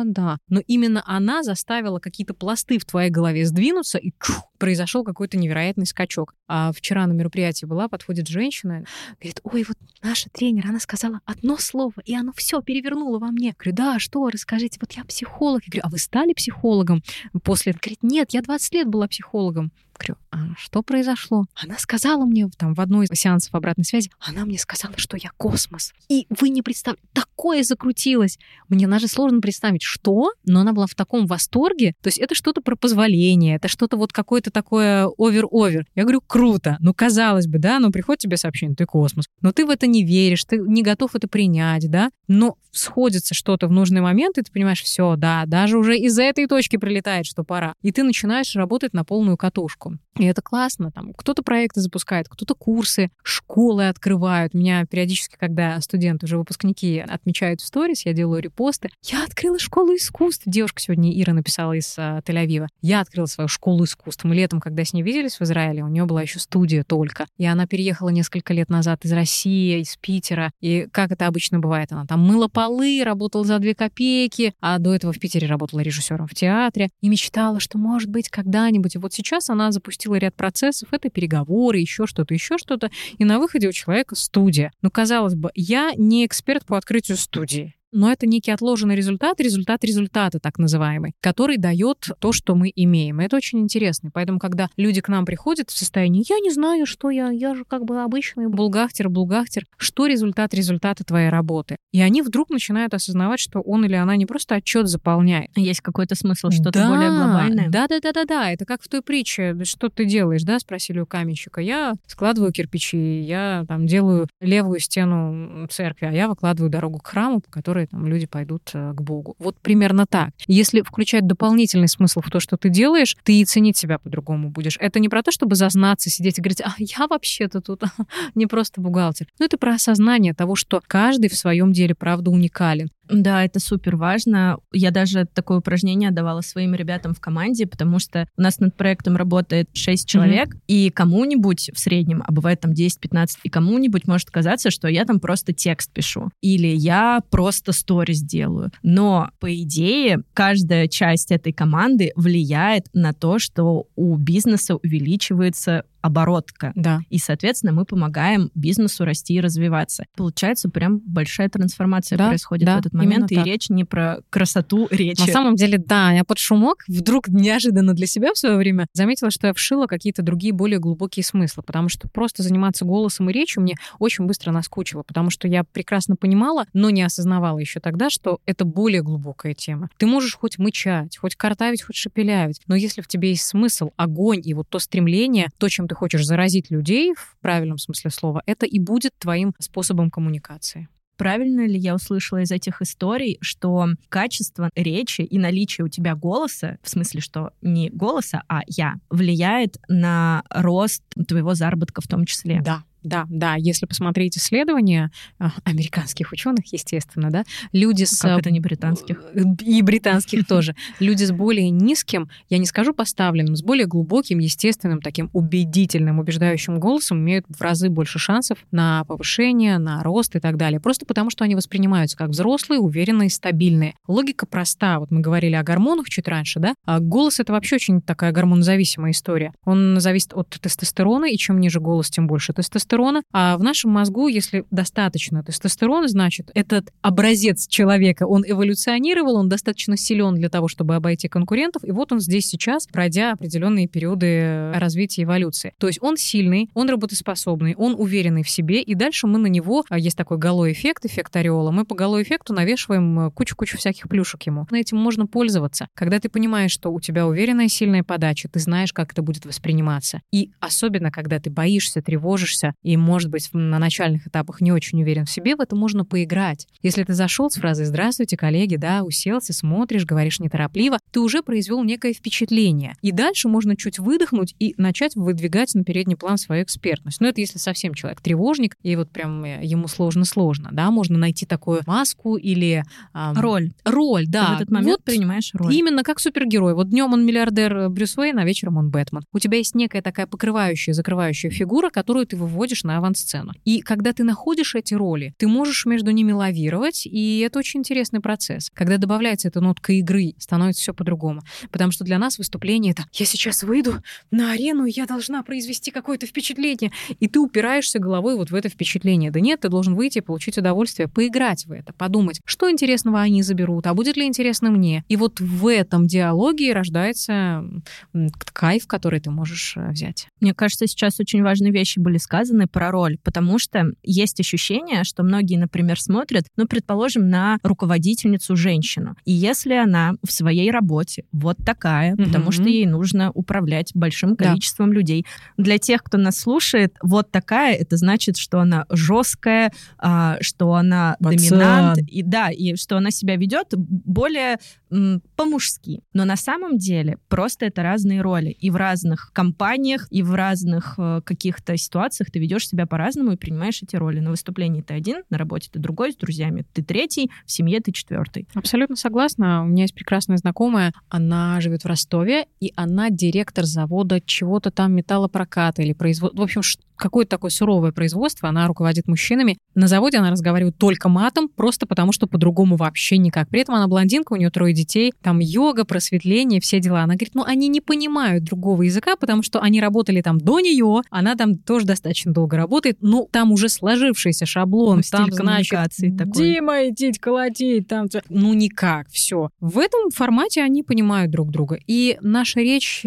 A: но именно она заставила какие-то пласты в твоей голове сдвинуться, и чух, произошел какой-то невероятный скачок. А вчера на мероприятии была, подходит женщина, говорит, ой, вот наша тренер, она сказала одно слово, и оно все перевернуло во мне. Говорю, да, что, расскажите, вот я психолог. Я говорю, а вы стали психологом после? Говорит, нет, я 20 лет была психологом. Говорю, а что произошло? Она сказала мне там в одной из сеансов обратной связи, она мне сказала, что я космос. И вы не представляете, такое закрутилось. Мне даже сложно представить, что, но она была в таком восторге. То есть это что-то про позволение, это что-то вот какое-то такое over-over. Я говорю, круто. Ну, казалось бы, да, но приходит тебе сообщение, ты космос. Но ты в это не веришь, ты не готов это принять, да. Но сходится что-то в нужный момент, и ты понимаешь, все, да, даже уже из этой точки прилетает, что пора. И ты начинаешь работать на полную катушку девушку. И это классно. Там кто-то проекты запускает, кто-то курсы, школы открывают. Меня периодически, когда студенты, уже выпускники отмечают в сторис, я делаю репосты. Я открыла школу искусств. Девушка сегодня Ира написала из а, Тель-Авива. Я открыла свою школу искусств. Мы летом, когда с ней виделись в Израиле, у нее была еще студия только. И она переехала несколько лет назад из России, из Питера. И как это обычно бывает, она там мыла полы, работала за две копейки, а до этого в Питере работала режиссером в театре. И мечтала, что, может быть, когда-нибудь. И вот сейчас она запустила ряд процессов, это переговоры, еще что-то, еще что-то, и на выходе у человека студия. Ну, казалось бы, я не эксперт по открытию студии. Но это некий отложенный результат, результат результата так называемый, который дает то, что мы имеем. И это очень интересно. Поэтому, когда люди к нам приходят в состоянии, я не знаю, что я, я же как бы обычный булгахтер, булгахтер, что результат результата твоей работы? И они вдруг начинают осознавать, что он или она не просто отчет заполняет.
B: Есть какой-то смысл, что-то да, более глобальное.
A: Да, да, да, да, да. Это как в той притче, что ты делаешь, да, спросили у каменщика. Я складываю кирпичи, я там делаю левую стену церкви, а я выкладываю дорогу к храму, по которой там люди пойдут э, к Богу. Вот примерно так. Если включать дополнительный смысл в то, что ты делаешь, ты и ценить себя по-другому будешь. Это не про то, чтобы зазнаться, сидеть и говорить, а я вообще-то тут не просто бухгалтер. Но это про осознание того, что каждый в своем деле, правда, уникален.
B: Да, это супер важно. Я даже такое упражнение давала своим ребятам в команде, потому что у нас над проектом работает 6 человек, mm-hmm. и кому-нибудь в среднем, а бывает там 10-15, и кому-нибудь может казаться, что я там просто текст пишу, или я просто сторис делаю. Но, по идее, каждая часть этой команды влияет на то, что у бизнеса увеличивается оборотка.
A: Да.
B: И, соответственно, мы помогаем бизнесу расти и развиваться. Получается, прям большая трансформация да, происходит да, в этот момент, и так. речь не про красоту речи.
A: На самом деле, да, я под шумок вдруг неожиданно для себя в свое время заметила, что я вшила какие-то другие более глубокие смыслы, потому что просто заниматься голосом и речью мне очень быстро наскучило, потому что я прекрасно понимала, но не осознавала еще тогда, что это более глубокая тема. Ты можешь хоть мычать, хоть картавить, хоть шепелявить, но если в тебе есть смысл, огонь и вот то стремление, то, чем ты хочешь заразить людей в правильном смысле слова, это и будет твоим способом коммуникации.
B: Правильно ли я услышала из этих историй, что качество речи и наличие у тебя голоса, в смысле, что не голоса, а я, влияет на рост твоего заработка в том числе?
A: Да, да, да. Если посмотреть исследования а, американских ученых, естественно, да, люди с...
B: Как это не британских?
A: Э, и британских тоже. Люди с более низким, я не скажу поставленным, с более глубоким, естественным, таким убедительным, убеждающим голосом имеют в разы больше шансов на повышение, на рост и так далее. Просто потому, что они воспринимаются как взрослые, уверенные, стабильные. Логика проста. Вот мы говорили о гормонах чуть раньше, да? А голос — это вообще очень такая гормонозависимая история. Он зависит от тестостерона, и чем ниже голос, тем больше тестостерона тестостерона, а в нашем мозгу, если достаточно тестостерона, значит, этот образец человека, он эволюционировал, он достаточно силен для того, чтобы обойти конкурентов, и вот он здесь сейчас, пройдя определенные периоды развития эволюции. То есть он сильный, он работоспособный, он уверенный в себе, и дальше мы на него, а есть такой голой эффект, эффект ореола, мы по голой эффекту навешиваем кучу-кучу всяких плюшек ему. На этим можно пользоваться. Когда ты понимаешь, что у тебя уверенная сильная подача, ты знаешь, как это будет восприниматься. И особенно, когда ты боишься, тревожишься, и, может быть, на начальных этапах не очень уверен в себе, в это можно поиграть. Если ты зашел с фразой «Здравствуйте, коллеги», да, уселся, смотришь, говоришь неторопливо, ты уже произвел некое впечатление. И дальше можно чуть выдохнуть и начать выдвигать на передний план свою экспертность. Но это если совсем человек тревожник, и вот прям э, ему сложно-сложно, да, можно найти такую маску или...
B: Эм, роль.
A: Роль, да.
B: Ты в этот момент вот принимаешь роль.
A: Именно как супергерой. Вот днем он миллиардер э, Брюс Уэйн, а вечером он Бэтмен. У тебя есть некая такая покрывающая, закрывающая фигура, которую ты выводишь выходишь на авансцену. И когда ты находишь эти роли, ты можешь между ними лавировать, и это очень интересный процесс. Когда добавляется эта нотка игры, становится все по-другому. Потому что для нас выступление — это «я сейчас выйду на арену, я должна произвести какое-то впечатление». И ты упираешься головой вот в это впечатление. Да нет, ты должен выйти и получить удовольствие, поиграть в это, подумать, что интересного они заберут, а будет ли интересно мне. И вот в этом диалоге рождается кайф, который ты можешь э, взять.
B: Мне кажется, сейчас очень важные вещи были сказаны про роль, потому что есть ощущение, что многие, например, смотрят, ну, предположим, на руководительницу женщину. И если она в своей работе вот такая, mm-hmm. потому что ей нужно управлять большим количеством да. людей. Для тех, кто нас слушает, вот такая, это значит, что она жесткая, а, что она Пацан. доминант, и да, и что она себя ведет более по-мужски. Но на самом деле просто это разные роли. И в разных компаниях, и в разных э, каких-то ситуациях ты ведешь себя по-разному и принимаешь эти роли. На выступлении ты один, на работе ты другой, с друзьями ты третий, в семье ты четвертый.
A: Абсолютно согласна. У меня есть прекрасная знакомая, она живет в Ростове, и она директор завода чего-то там металлопроката или производства. В общем, какое-то такое суровое производство, она руководит мужчинами. На заводе она разговаривает только матом, просто потому что по-другому вообще никак. При этом она блондинка, у нее трое детей, там йога, просветление, все дела. Она говорит, ну они не понимают другого языка, потому что они работали там до нее, она там тоже достаточно долго работает, но там уже сложившийся шаблон,
B: Ну,
A: там, значит,
B: коммуникации такой.
A: Дима, идите колотить, там, ну никак, все. В этом формате они понимают друг друга. И наша речь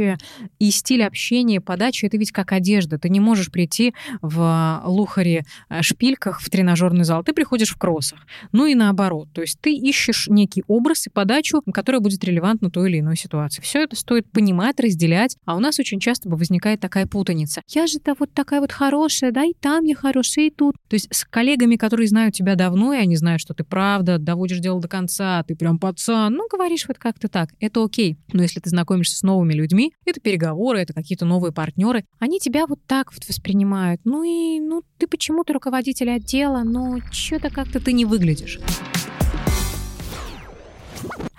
A: и стиль общения, подачи, это ведь как одежда. Ты не можешь прийти в лухаре э, шпильках в тренажерный зал, ты приходишь в кроссах. Ну и наоборот. То есть ты ищешь некий образ и подачу, которая будет релевантна той или иной ситуации. Все это стоит понимать, разделять, а у нас очень часто возникает такая путаница. Я же-то вот такая вот хорошая, да, и там я хорошая, и тут. То есть с коллегами, которые знают тебя давно, и они знают, что ты правда доводишь дело до конца, ты прям пацан, ну, говоришь вот как-то так, это окей. Но если ты знакомишься с новыми людьми, это переговоры, это какие-то новые партнеры, они тебя вот так вот воспринимают. Ну и, ну, ты почему-то руководитель отдела, но что-то как-то ты не выглядишь.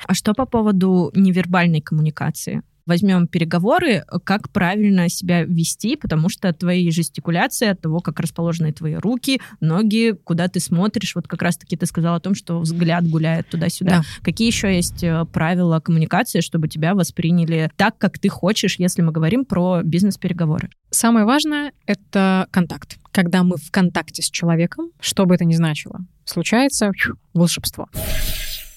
B: А что по поводу невербальной коммуникации? Возьмем переговоры, как правильно себя вести, потому что от твоей жестикуляции, от того, как расположены твои руки, ноги, куда ты смотришь, вот как раз-таки ты сказала о том, что взгляд гуляет туда-сюда.
A: Да.
B: Какие еще есть э, правила коммуникации, чтобы тебя восприняли так, как ты хочешь, если мы говорим про бизнес-переговоры?
A: Самое важное — это контакт. Когда мы в контакте с человеком, что бы это ни значило, случается волшебство.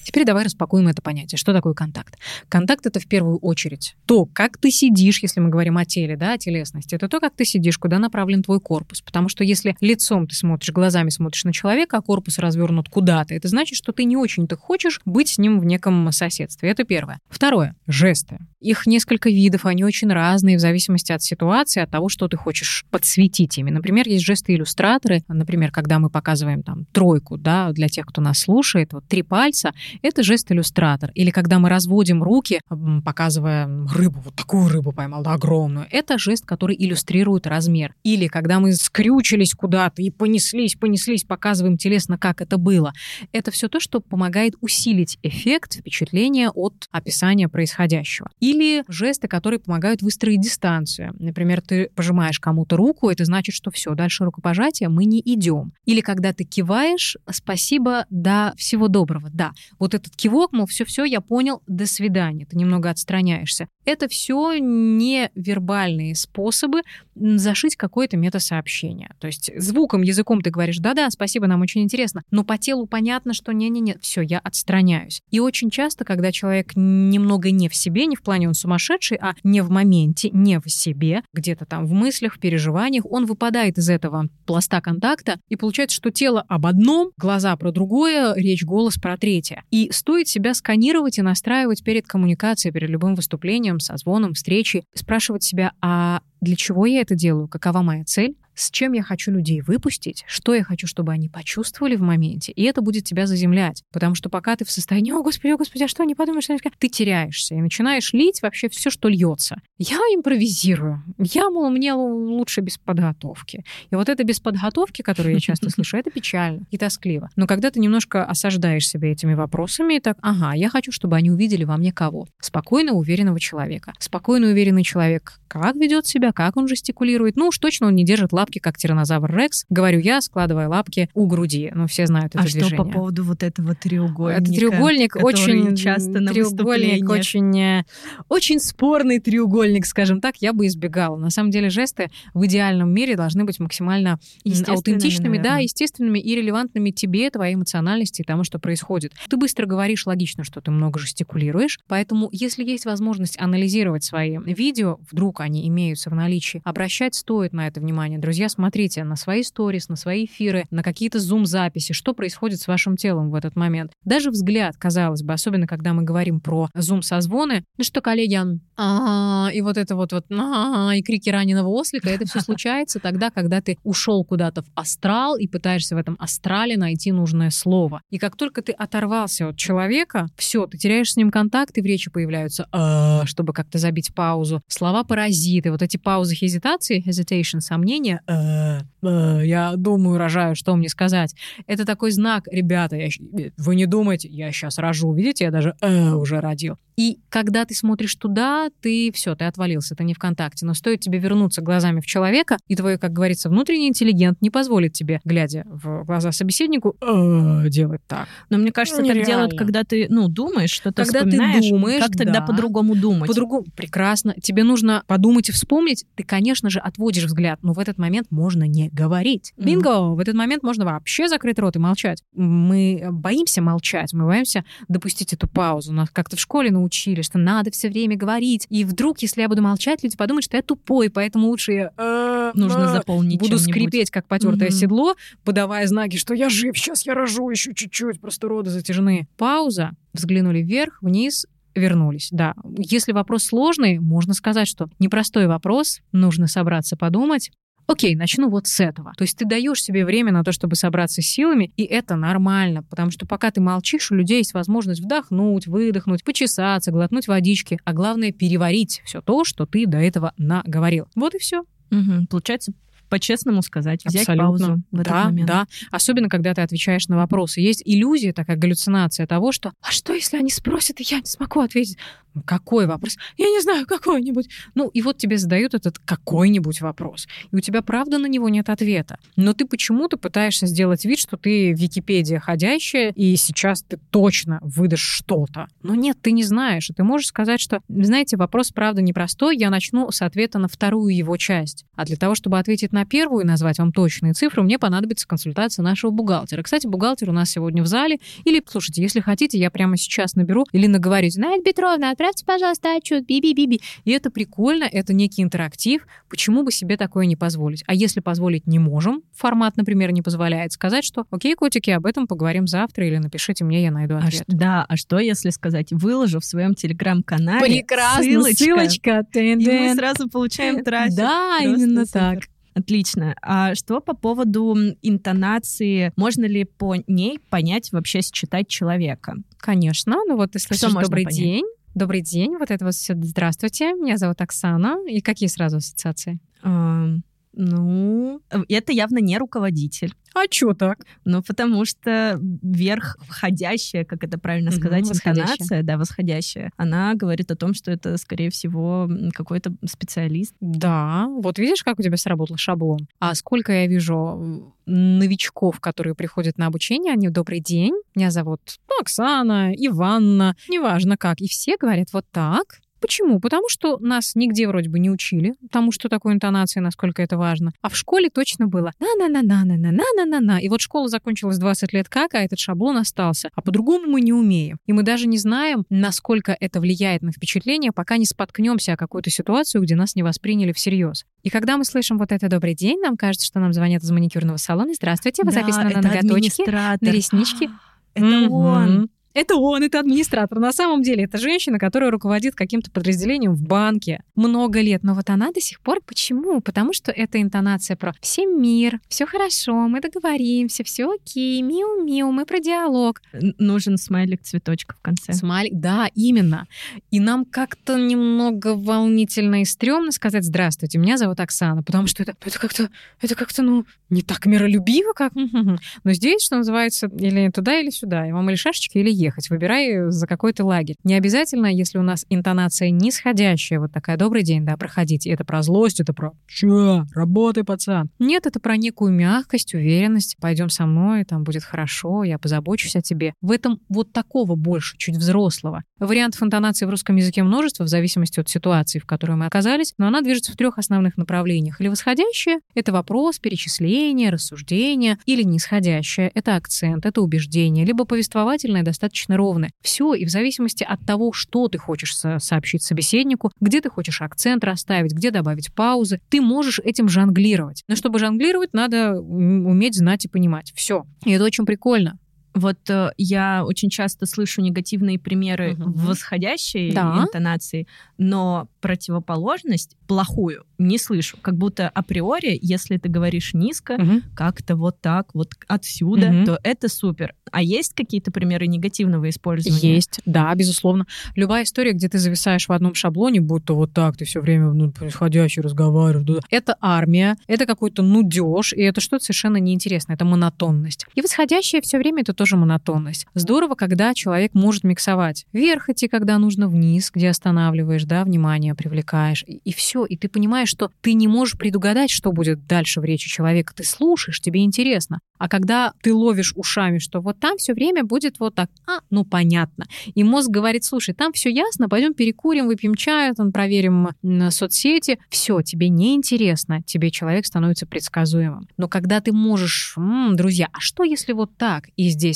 A: Теперь давай распакуем это понятие. Что такое контакт? Контакт — это в первую очередь то, как ты сидишь, если мы говорим о теле, да, о телесности. Это то, как ты сидишь, куда направлен твой корпус. Потому что если лицом ты смотришь, глазами смотришь на человека, а корпус развернут куда-то, это значит, что ты не очень-то хочешь быть с ним в неком соседстве. Это первое. Второе — жесты. Их несколько видов, они очень разные в зависимости от ситуации, от того, что ты хочешь подсветить ими. Например, есть жесты-иллюстраторы. Например, когда мы показываем там тройку, да, для тех, кто нас слушает, вот три пальца, это жест-иллюстратор. Или когда мы разводим руки, показывая рыбу, вот такую рыбу поймал, да, огромную, это жест, который иллюстрирует размер. Или когда мы скрючились куда-то и понеслись, понеслись, показываем телесно, как это было. Это все то, что помогает усилить эффект впечатления от описания происходящего. Или жесты, которые помогают выстроить дистанцию. Например, ты пожимаешь кому-то руку, это значит, что все, дальше рукопожатия мы не идем. Или когда ты киваешь, спасибо, да, всего доброго, да. Этот кивок, мол, все-все, я понял, до свидания. Ты немного отстраняешься. Это все невербальные способы зашить какое-то метасообщение. То есть звуком, языком ты говоришь, да-да, спасибо, нам очень интересно, но по телу понятно, что не-не-не, все, я отстраняюсь. И очень часто, когда человек немного не в себе, не в плане он сумасшедший, а не в моменте, не в себе, где-то там в мыслях, в переживаниях, он выпадает из этого пласта контакта, и получается, что тело об одном, глаза про другое, речь, голос про третье. И стоит себя сканировать и настраивать перед коммуникацией, перед любым выступлением, созвоном, встречей, спрашивать себя, а для чего я это делаю, какова моя цель, с чем я хочу людей выпустить, что я хочу, чтобы они почувствовали в моменте, и это будет тебя заземлять. Потому что пока ты в состоянии, о, господи, о, господи, а что они подумают, что они скажут?» ты теряешься и начинаешь лить вообще все, что льется. Я импровизирую. Я, мол, мне лучше без подготовки. И вот это без подготовки, которую я часто слышу, это печально и тоскливо. Но когда ты немножко осаждаешь себя этими вопросами, и так, ага, я хочу, чтобы они увидели во мне кого? Спокойно уверенного человека. Спокойно уверенный человек как ведет себя, как он жестикулирует. Ну уж точно он не держит лапки, как тиранозавр Рекс. Говорю я, складывая лапки у груди. Ну, все знают это
B: а
A: движение.
B: что по поводу вот этого треугольника?
A: Это треугольник очень
B: часто на
A: треугольник очень э, очень спорный треугольник, скажем так, я бы избегала. На самом деле жесты в идеальном мире должны быть максимально аутентичными, да,
B: наверное.
A: естественными и релевантными тебе, твоей эмоциональности и тому, что происходит. Ты быстро говоришь, логично, что ты много жестикулируешь, поэтому если есть возможность анализировать свои видео, вдруг они имеются в наличии, обращать стоит на это внимание. Друзья, смотрите на свои сторис, на свои эфиры, на какие-то зум-записи, что происходит с вашим телом в этот момент. Даже взгляд, казалось бы, особенно когда мы говорим про зум-созвоны, ну что, коллеги, а, и вот это вот, вот а, и крики раненого ослика, это все случается тогда, когда ты ушел куда-то в астрал и пытаешься в этом астрале найти нужное слово. И как только ты оторвался от человека, все, ты теряешь с ним контакт, и в речи появляются, «а», чтобы как-то забить паузу. Слова паразиты, вот эти паузы хезитации, hesitation, сомнения, «а, а, я думаю, рожаю, что мне сказать. Это такой знак, ребята, я щ- вы не думайте, я сейчас рожу, видите, я даже «э» уже родил. И когда ты смотришь туда, ты все, ты отвалился, ты не в контакте. Но стоит тебе вернуться глазами в человека, и твой, как говорится, внутренний интеллигент не позволит тебе, глядя в глаза собеседнику, «э», делать так.
B: Но мне кажется,
A: Ну,
B: так
A: нереально.
B: делают, когда ты, ну, думаешь,
A: Когда ты
B: вспоминаешь.
A: думаешь,
B: как тогда
A: да.
B: по-другому думать?
A: По-другому, прекрасно. Тебе нужно подумать и вспомнить. Ты, конечно же, отводишь взгляд, но в этот момент можно не говорить. Бинго! В этот момент можно вообще закрыть рот и молчать. Мы боимся молчать, мы боимся допустить эту паузу. Нас как-то в школе научили, что надо все время говорить. И вдруг, если я буду молчать, люди подумают, что я тупой, поэтому лучше я э,
B: Нужно
A: э,
B: заполнить
A: буду скрипеть, как потертое
B: Мгм.
A: седло, подавая знаки, что я жив, сейчас я рожу еще чуть-чуть, просто роды затяжные. Пауза, взглянули вверх, вниз, вернулись. Да, если вопрос сложный, можно сказать, что непростой вопрос, нужно собраться подумать. Окей, начну вот с этого. То есть ты даешь себе время на то, чтобы собраться с силами, и это нормально, потому что пока ты молчишь, у людей есть возможность вдохнуть, выдохнуть, почесаться, глотнуть водички, а главное переварить все то, что ты до этого наговорил. Вот и все.
B: Мгм. Получается, по-честному сказать, взять
A: Абсолютно.
B: паузу в этот
A: да,
B: момент.
A: да. Особенно, когда ты отвечаешь на вопросы. Есть иллюзия, такая галлюцинация того, что «А что, если они спросят, и я не смогу ответить?» Ну, Какой вопрос? Я не знаю, какой-нибудь. Ну, и вот тебе задают этот какой-нибудь вопрос. И у тебя, правда, на него нет ответа. Но ты почему-то пытаешься сделать вид, что ты Википедия ходящая, и сейчас ты точно выдашь что-то. Но нет, ты не знаешь. И ты можешь сказать, что, знаете, вопрос, правда, непростой. Я начну с ответа на вторую его часть. А для того, чтобы ответить на первую назвать вам точные цифры, мне понадобится консультация нашего бухгалтера. Кстати, бухгалтер у нас сегодня в зале. Или, слушайте, если хотите, я прямо сейчас наберу или наговорю. Надя Петровна, отправьте, пожалуйста, отчет. Би-би-би-би. И это прикольно, это некий интерактив. Почему бы себе такое не позволить? А если позволить не можем, формат, например, не позволяет, сказать, что окей, котики, об этом поговорим завтра или напишите мне, я найду
B: А
A: ответ.
B: ш- да, а что если сказать, выложу в своем телеграм-канале
A: Прекрасно,
B: ссылочка,
A: ссылочка.
B: и мы сразу получаем трафик.
A: Да,
B: Просто
A: именно
B: супер.
A: так.
B: Отлично. А что по поводу интонации? Можно ли по ней понять, вообще считать человека?
A: Конечно. Ну вот слышишь
B: можно
A: «Добрый
B: понять?
A: день». Добрый день, вот это вот все «Здравствуйте», меня зовут Оксана. И какие сразу ассоциации?
B: Ам, ну, э, это явно не руководитель.
A: А чё так?
B: Ну, потому что вверх входящая, как это правильно сказать,
A: восходящая.
B: интонация, да, восходящая, она говорит о том, что это, скорее всего, какой-то специалист.
A: Да, вот видишь, как у тебя сработал шаблон. А сколько я вижу новичков, которые приходят на обучение, они «Добрый день, меня зовут ну, Оксана, Иванна, неважно как». И все говорят вот так. Почему? Потому что нас нигде вроде бы не учили тому, что такое интонация, насколько это важно. А в школе точно было на-на-на-на-на-на-на-на-на. И вот школа закончилась 20 лет как, а этот шаблон остался. А по-другому мы не умеем. И мы даже не знаем, насколько это влияет на впечатление, пока не споткнемся о какую-то ситуацию, где нас не восприняли всерьез. И когда мы слышим вот это «добрый день», нам кажется, что нам звонят из маникюрного салона. Здравствуйте, вы
B: Да,
A: записаны на ноготочки, на реснички.
B: Это он.
A: Это он, это администратор. На самом деле, это женщина, которая руководит каким-то подразделением в банке много лет. Но вот она до сих пор почему? Потому что это интонация про «всем мир», «все хорошо», «мы договоримся», «все окей», «миу-миу», «мы про диалог».
B: Нужен смайлик цветочка в конце.
A: Смайлик, да, именно. И нам как-то немного волнительно и стрёмно сказать «Здравствуйте, меня зовут Оксана», потому что это, это как-то, это как-то, ну, не так миролюбиво, как... Но здесь, что называется, или туда, или сюда, и вам или шашечки, или ехать. Выбирай за какой-то лагерь. Не обязательно, если у нас интонация нисходящая, вот такая «Добрый день, да, проходите». Это про злость, это про «Чё? Работай, пацан». Нет, это про некую мягкость, уверенность. Пойдем со мной, там будет хорошо, я позабочусь о тебе. В этом вот такого больше, чуть взрослого. Вариантов интонации в русском языке множество, в зависимости от ситуации, в которой мы оказались, но она движется в трех основных направлениях. Или восходящая — это вопрос, перечисление, рассуждение, или нисходящая — это акцент, это убеждение, либо повествовательное достаточно ровное. Все, и в зависимости от того, что ты хочешь со- сообщить собеседнику, где ты хочешь акцент расставить, где добавить паузы, ты можешь этим жонглировать. Но чтобы жонглировать, надо уметь знать и понимать. Все. И это очень прикольно.
B: Вот э, я очень часто слышу негативные примеры в восходящей
A: Да.
B: интонации, но противоположность плохую не слышу. Как будто априори, если ты говоришь низко,
A: Мгм.
B: как-то вот так, вот отсюда,
A: Мгм.
B: то это супер. А есть какие-то примеры негативного использования?
A: Есть, да, безусловно. Любая история, где ты зависаешь в одном шаблоне, будто вот так, ты все время ну, происходящий разговариваешь. Это армия, это какой-то нудеж, и это что-то совершенно неинтересное, это монотонность. И восходящее все время это то тоже монотонность. Здорово, когда человек может миксовать. Вверх идти, когда нужно вниз, где останавливаешь, да, внимание привлекаешь. И, и все. И ты понимаешь, что ты не можешь предугадать, что будет дальше в речи человека. Ты слушаешь, тебе интересно. А когда ты ловишь ушами, что вот там все время будет вот так, а, ну понятно. И мозг говорит, слушай, там все ясно, пойдем перекурим, выпьем чаю, там проверим соцсети. Все, тебе не интересно, тебе человек становится предсказуемым. Но когда ты можешь, м-м, друзья, а что если вот так? И здесь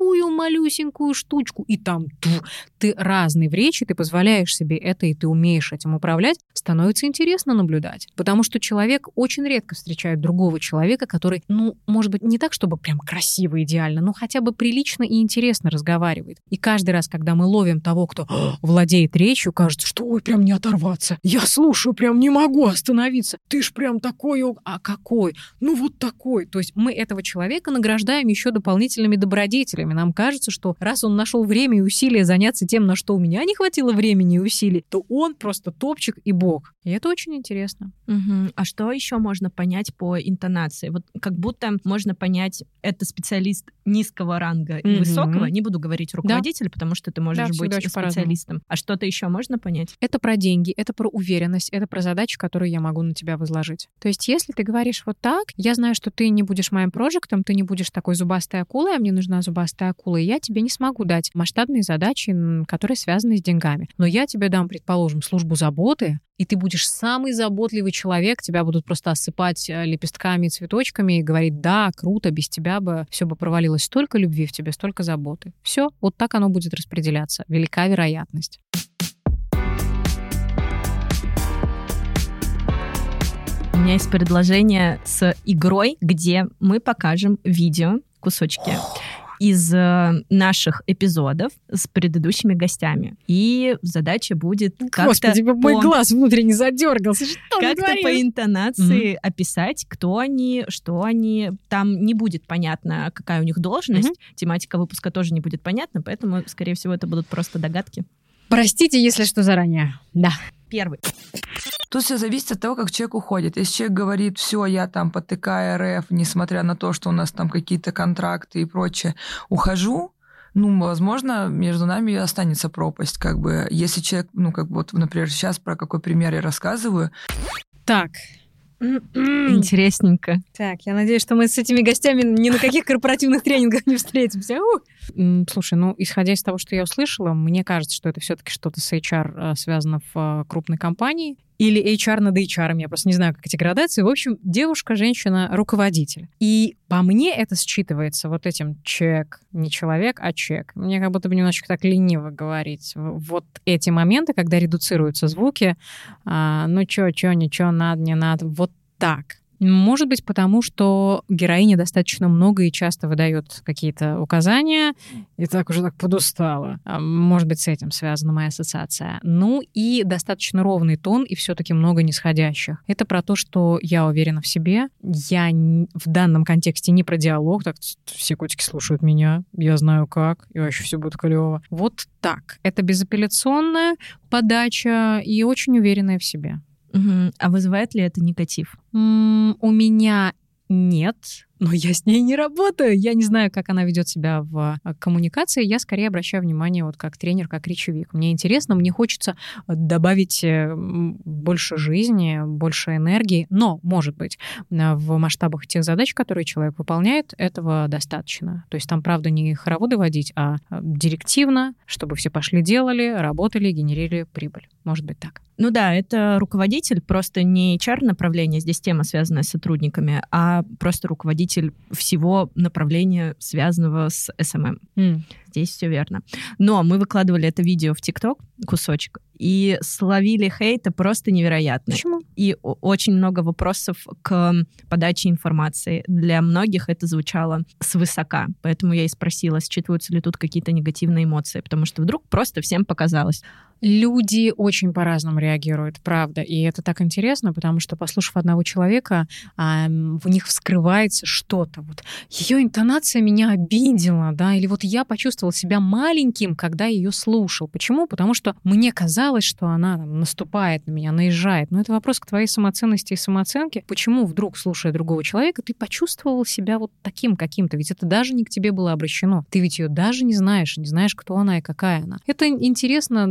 A: такую малюсенькую штучку, и там ту, ты разный в речи, ты позволяешь себе это, и ты умеешь этим управлять, становится интересно наблюдать. Потому что человек очень редко встречает другого человека, который, ну, может быть, не так, чтобы прям красиво, идеально, но хотя бы прилично и интересно разговаривает. И каждый раз, когда мы ловим того, кто владеет речью, кажется, что ой, прям не оторваться. Я слушаю, прям не могу остановиться. Ты ж прям такой, а какой? Ну вот такой. То есть мы этого человека награждаем еще дополнительными добродетелями, время. Нам кажется, что раз он нашел время и усилия заняться тем, на что у меня не хватило времени и усилий, то он просто топчик и бог. И это очень интересно.
B: Угу. А что еще можно понять по интонации? Вот как будто можно понять, это специалист низкого ранга и угу. высокого. Не буду говорить руководитель, да. потому что ты можешь да, быть специалистом. А что-то еще можно понять?
A: Это про деньги, это про уверенность, это про задачи, которые я могу на тебя возложить. То есть, если ты говоришь вот так, я знаю, что ты не будешь моим проектом, ты не будешь такой зубастой акулой, а мне нужна зубастая акула, и я тебе не смогу дать масштабные задачи, которые связаны с деньгами. Но я тебе дам, предположим, службу заботы, и ты будешь самый заботливый человек, тебя будут просто осыпать э, лепестками, цветочками и говорить, да, круто, без тебя бы все бы провалилось. Столько любви в тебе, столько заботы. Все, вот так оно будет распределяться. Велика вероятность.
B: У меня есть предложение с игрой, где мы покажем видео, кусочки из э, наших эпизодов с предыдущими гостями. И задача будет как-то...
A: Господи, по... мой глаз внутренне задергался.
B: Как-то по интонации mm-hmm. описать, кто они, что они. Там не будет понятно, какая у них должность. Mm-hmm. Тематика выпуска тоже не будет понятна, поэтому, скорее всего, это будут просто догадки.
A: Простите, если что заранее. Да.
B: Первый.
E: Тут все зависит от того, как человек уходит. Если человек говорит, все, я там по ТК РФ, несмотря на то, что у нас там какие-то контракты и прочее, ухожу, ну, возможно, между нами останется пропасть, как бы, если человек, ну, как бы, вот, например, сейчас про какой пример я рассказываю.
A: Так,
B: Интересненько.
A: Так, я надеюсь, что мы с этими гостями ни на каких корпоративных тренингах не встретимся. Слушай, ну, исходя из того, что я услышала, мне кажется, что это все-таки что-то с HR э, связано в э, крупной компании или HR над HR, я просто не знаю, как эти градации. В общем, девушка, женщина, руководитель. И по мне это считывается вот этим чек, не человек, а чек. Мне как будто бы немножечко так лениво говорить. Вот эти моменты, когда редуцируются звуки, а, ну чё, чё, ничего, надо, не надо, вот так. Может быть, потому что героиня достаточно много и часто выдает какие-то указания, и так уже так подустала. А, может быть, с этим связана моя ассоциация. Ну и достаточно ровный тон, и все-таки много нисходящих. Это про то, что я уверена в себе. Я в данном контексте не про диалог, так все котики слушают меня, я знаю как, и вообще все будет клево. Вот так. Это безапелляционная подача и очень уверенная в себе.
B: Угу. А вызывает ли это негатив?
A: М-м, у меня нет, но я с ней не работаю. Я не знаю, как она ведет себя в а, коммуникации. Я скорее обращаю внимание вот как тренер, как речевик. Мне интересно, мне хочется добавить э, больше жизни, больше энергии. Но, может быть, в масштабах тех задач, которые человек выполняет, этого достаточно. То есть там, правда, не хороводы водить, а, директивно, чтобы все пошли делали, работали, генерили прибыль. Может быть так.
B: Ну да, это руководитель, просто не HR-направление, здесь тема, связанная с сотрудниками, а просто руководитель всего направления, связанного с SMM. Mm. Здесь все верно. Но мы выкладывали это видео в ТикТок, кусочек, и словили хейта просто невероятно.
A: Почему?
B: И очень много вопросов к подаче информации. Для многих это звучало свысока. Поэтому я и спросила, считываются ли тут какие-то негативные эмоции, потому что вдруг просто всем показалось.
A: Люди очень по-разному реагируют, правда. И это так интересно, потому что, послушав одного человека, в них вскрывается что-то. Вот ее интонация меня обидела, да, или вот я почувствовала чувствовал себя маленьким, когда ее слушал. Почему? Потому что мне казалось, что она там, наступает на меня, наезжает. Но это вопрос к твоей самоценности и самооценке. Почему вдруг, слушая другого человека, ты почувствовал себя вот таким каким-то? Ведь это даже не к тебе было обращено. Ты ведь ее даже не знаешь, не знаешь, кто она и какая она. Это интересно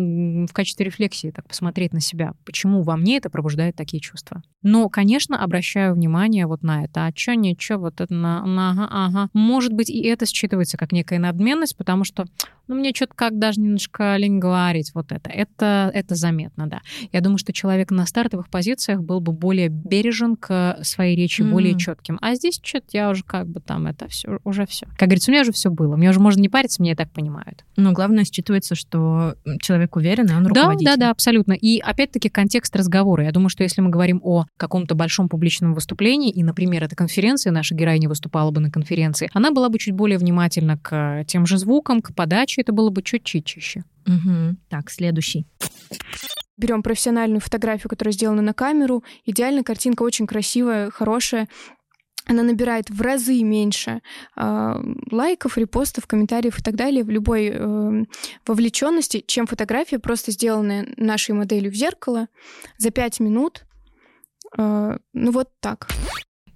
A: в качестве рефлексии так посмотреть на себя. Почему во мне это пробуждает такие чувства? Но, конечно, обращаю внимание вот на это. А что, ничего, вот это на, на ага, ага. Может быть, и это считывается как некая надменность, потому что ну, мне что-то как даже немножко лень говорить вот это. Это, это заметно, да. Я думаю, что человек на стартовых позициях был бы более бережен к своей речи, mm-hmm. более четким. А здесь что-то я уже как бы там это все, уже все. Как говорится, у меня уже все было. Мне уже можно не париться, мне и так понимают.
B: Но главное считывается, что человек уверен, и он руководитель.
A: Да, да, да, абсолютно. И опять-таки контекст разговора. Я думаю, что если мы говорим о каком-то большом публичном выступлении, и, например, это конференция, наша героиня выступала бы на конференции, она была бы чуть более внимательна к тем же звукам, к подаче, это было бы чуть-чуть чище.
B: Угу. Так, следующий.
F: Берем профессиональную фотографию, которая сделана на камеру. Идеальная картинка, очень красивая, хорошая. Она набирает в разы меньше э, лайков, репостов, комментариев и так далее в любой э, вовлеченности, чем фотография, просто сделанная нашей моделью в зеркало за пять минут. Э, ну вот так.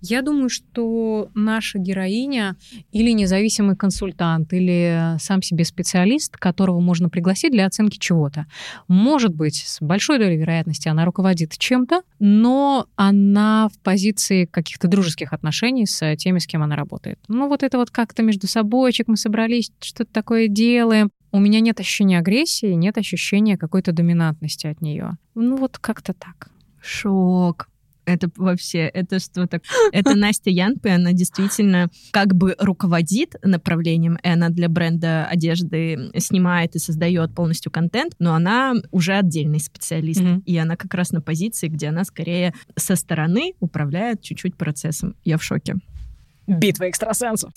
A: Я думаю, что наша героиня или независимый консультант, или сам себе специалист, которого можно пригласить для оценки чего-то. Может быть, с большой долей вероятности она руководит чем-то, но она в позиции каких-то дружеских отношений с теми, с кем она работает. Ну вот это вот как-то между собойчик мы собрались, что-то такое делаем. У меня нет ощущения агрессии, нет ощущения какой-то доминантности от нее. Ну вот как-то так.
B: Шок. Это вообще, это что так? Это Настя Янпе, она действительно как бы руководит направлением, и она для бренда одежды снимает и создает полностью контент, но она уже отдельный специалист, mm-hmm. и она как раз на позиции, где она скорее со стороны управляет чуть-чуть процессом. Я в шоке.
A: Битва экстрасенсов.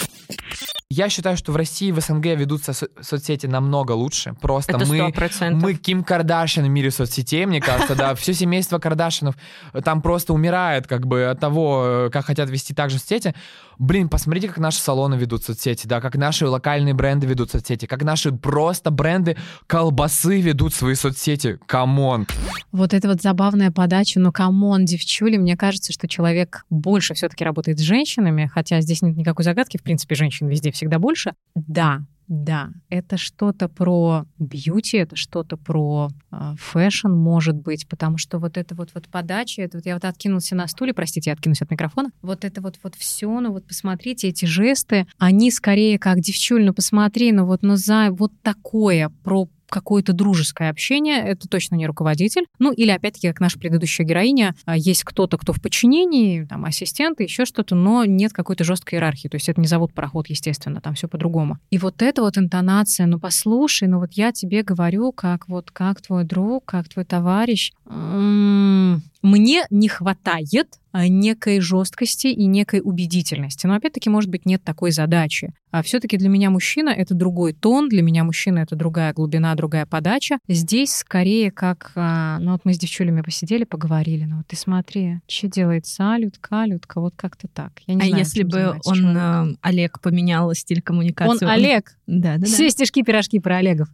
G: Я считаю, что в России, в СНГ ведутся со- соцсети намного лучше. Просто
B: Это
G: мы,
B: 100%.
G: мы Ким Кардашьян в мире соцсетей, мне кажется, да. Все семейство Кардашинов там просто умирает как бы от того, как хотят вести также соцсети. Блин, посмотрите, как наши салоны ведут соцсети, да, как наши локальные бренды ведут соцсети, как наши просто бренды колбасы ведут свои соцсети. Come on.
A: Вот это вот забавная подача, но come on, девчули, мне кажется, что человек больше все-таки работает с женщинами, хотя здесь нет никакой загадки, в принципе, женщин везде всегда больше. Да, да, это что-то про beauty, это что-то про э, fashion, может быть, потому что вот это вот, вот подача, это вот я вот откинулся на стуле, простите, я откинусь от микрофона, вот это вот, вот все, ну вот посмотрите, эти жесты, они скорее как, девчуль, ну посмотри, ну вот, ну за вот такое, про какое-то дружеское общение, это точно не руководитель. Ну, или, опять-таки, как наша предыдущая героиня, а, есть кто-то, кто в подчинении, там, ассистенты, еще что-то, но нет какой-то жесткой иерархии. То есть это не завод пароход, естественно, там все по-другому. И вот эта вот интонация, ну, послушай, ну, вот я тебе говорю, как вот, как твой друг, как твой товарищ. М-м-м, мне не хватает а, некой жесткости и некой убедительности. Но опять-таки, может быть, нет такой задачи. А все-таки для меня мужчина это другой тон, для меня мужчина это другая глубина, другая подача. Здесь скорее как, а, ну вот мы с девчулями посидели, поговорили, ну вот ты смотри, что делает салютка, алютка, вот как-то так. Я не
B: а
A: знаю,
B: если бы он, человек. Олег, поменял стиль коммуникации?
A: Он, он... Олег?
B: Да, да, да.
A: Все стишки, пирожки про Олегов.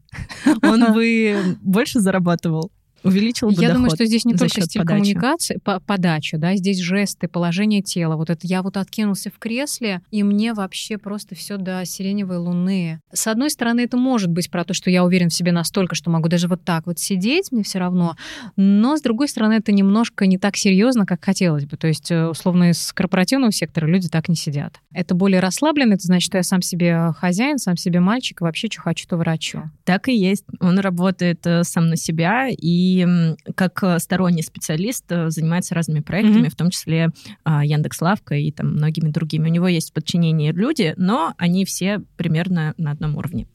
B: Он бы больше зарабатывал? Увеличил бы
A: Я
B: доход
A: думаю, что здесь не только стиль
B: подачи.
A: коммуникации, по подача, да, здесь жесты, положение тела. Вот это я вот откинулся в кресле, и мне вообще просто все до сиреневой луны. С одной стороны, это может быть про то, что я уверен в себе настолько, что могу даже вот так вот сидеть, мне все равно. Но, с другой стороны, это немножко не так серьезно, как хотелось бы. То есть, э, условно, из корпоративного сектора люди так не сидят. Это более расслабленно, это значит, что я сам себе хозяин, сам себе мальчик, и вообще, что хочу, то врачу.
B: Так и есть. Он работает э, сам на себя, и как э, сторонний специалист э, занимается разными проектами, mm-hmm. в том числе а, Яндекс.Лавка и там многими другими. У него есть в подчинении люди, но они все примерно на одном уровне.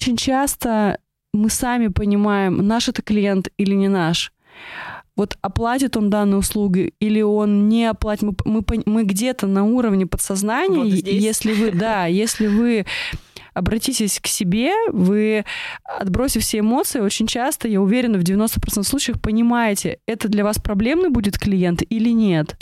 H: Очень часто мы сами понимаем, наш это клиент или не наш вот оплатит он данную услугу или он не оплатит. Мы, мы, мы где-то на уровне подсознания, вот если вы, да, если вы обратитесь к себе, вы, отбросив все эмоции, очень часто, я уверена, в 90% случаев понимаете, это для вас проблемный будет клиент или нет.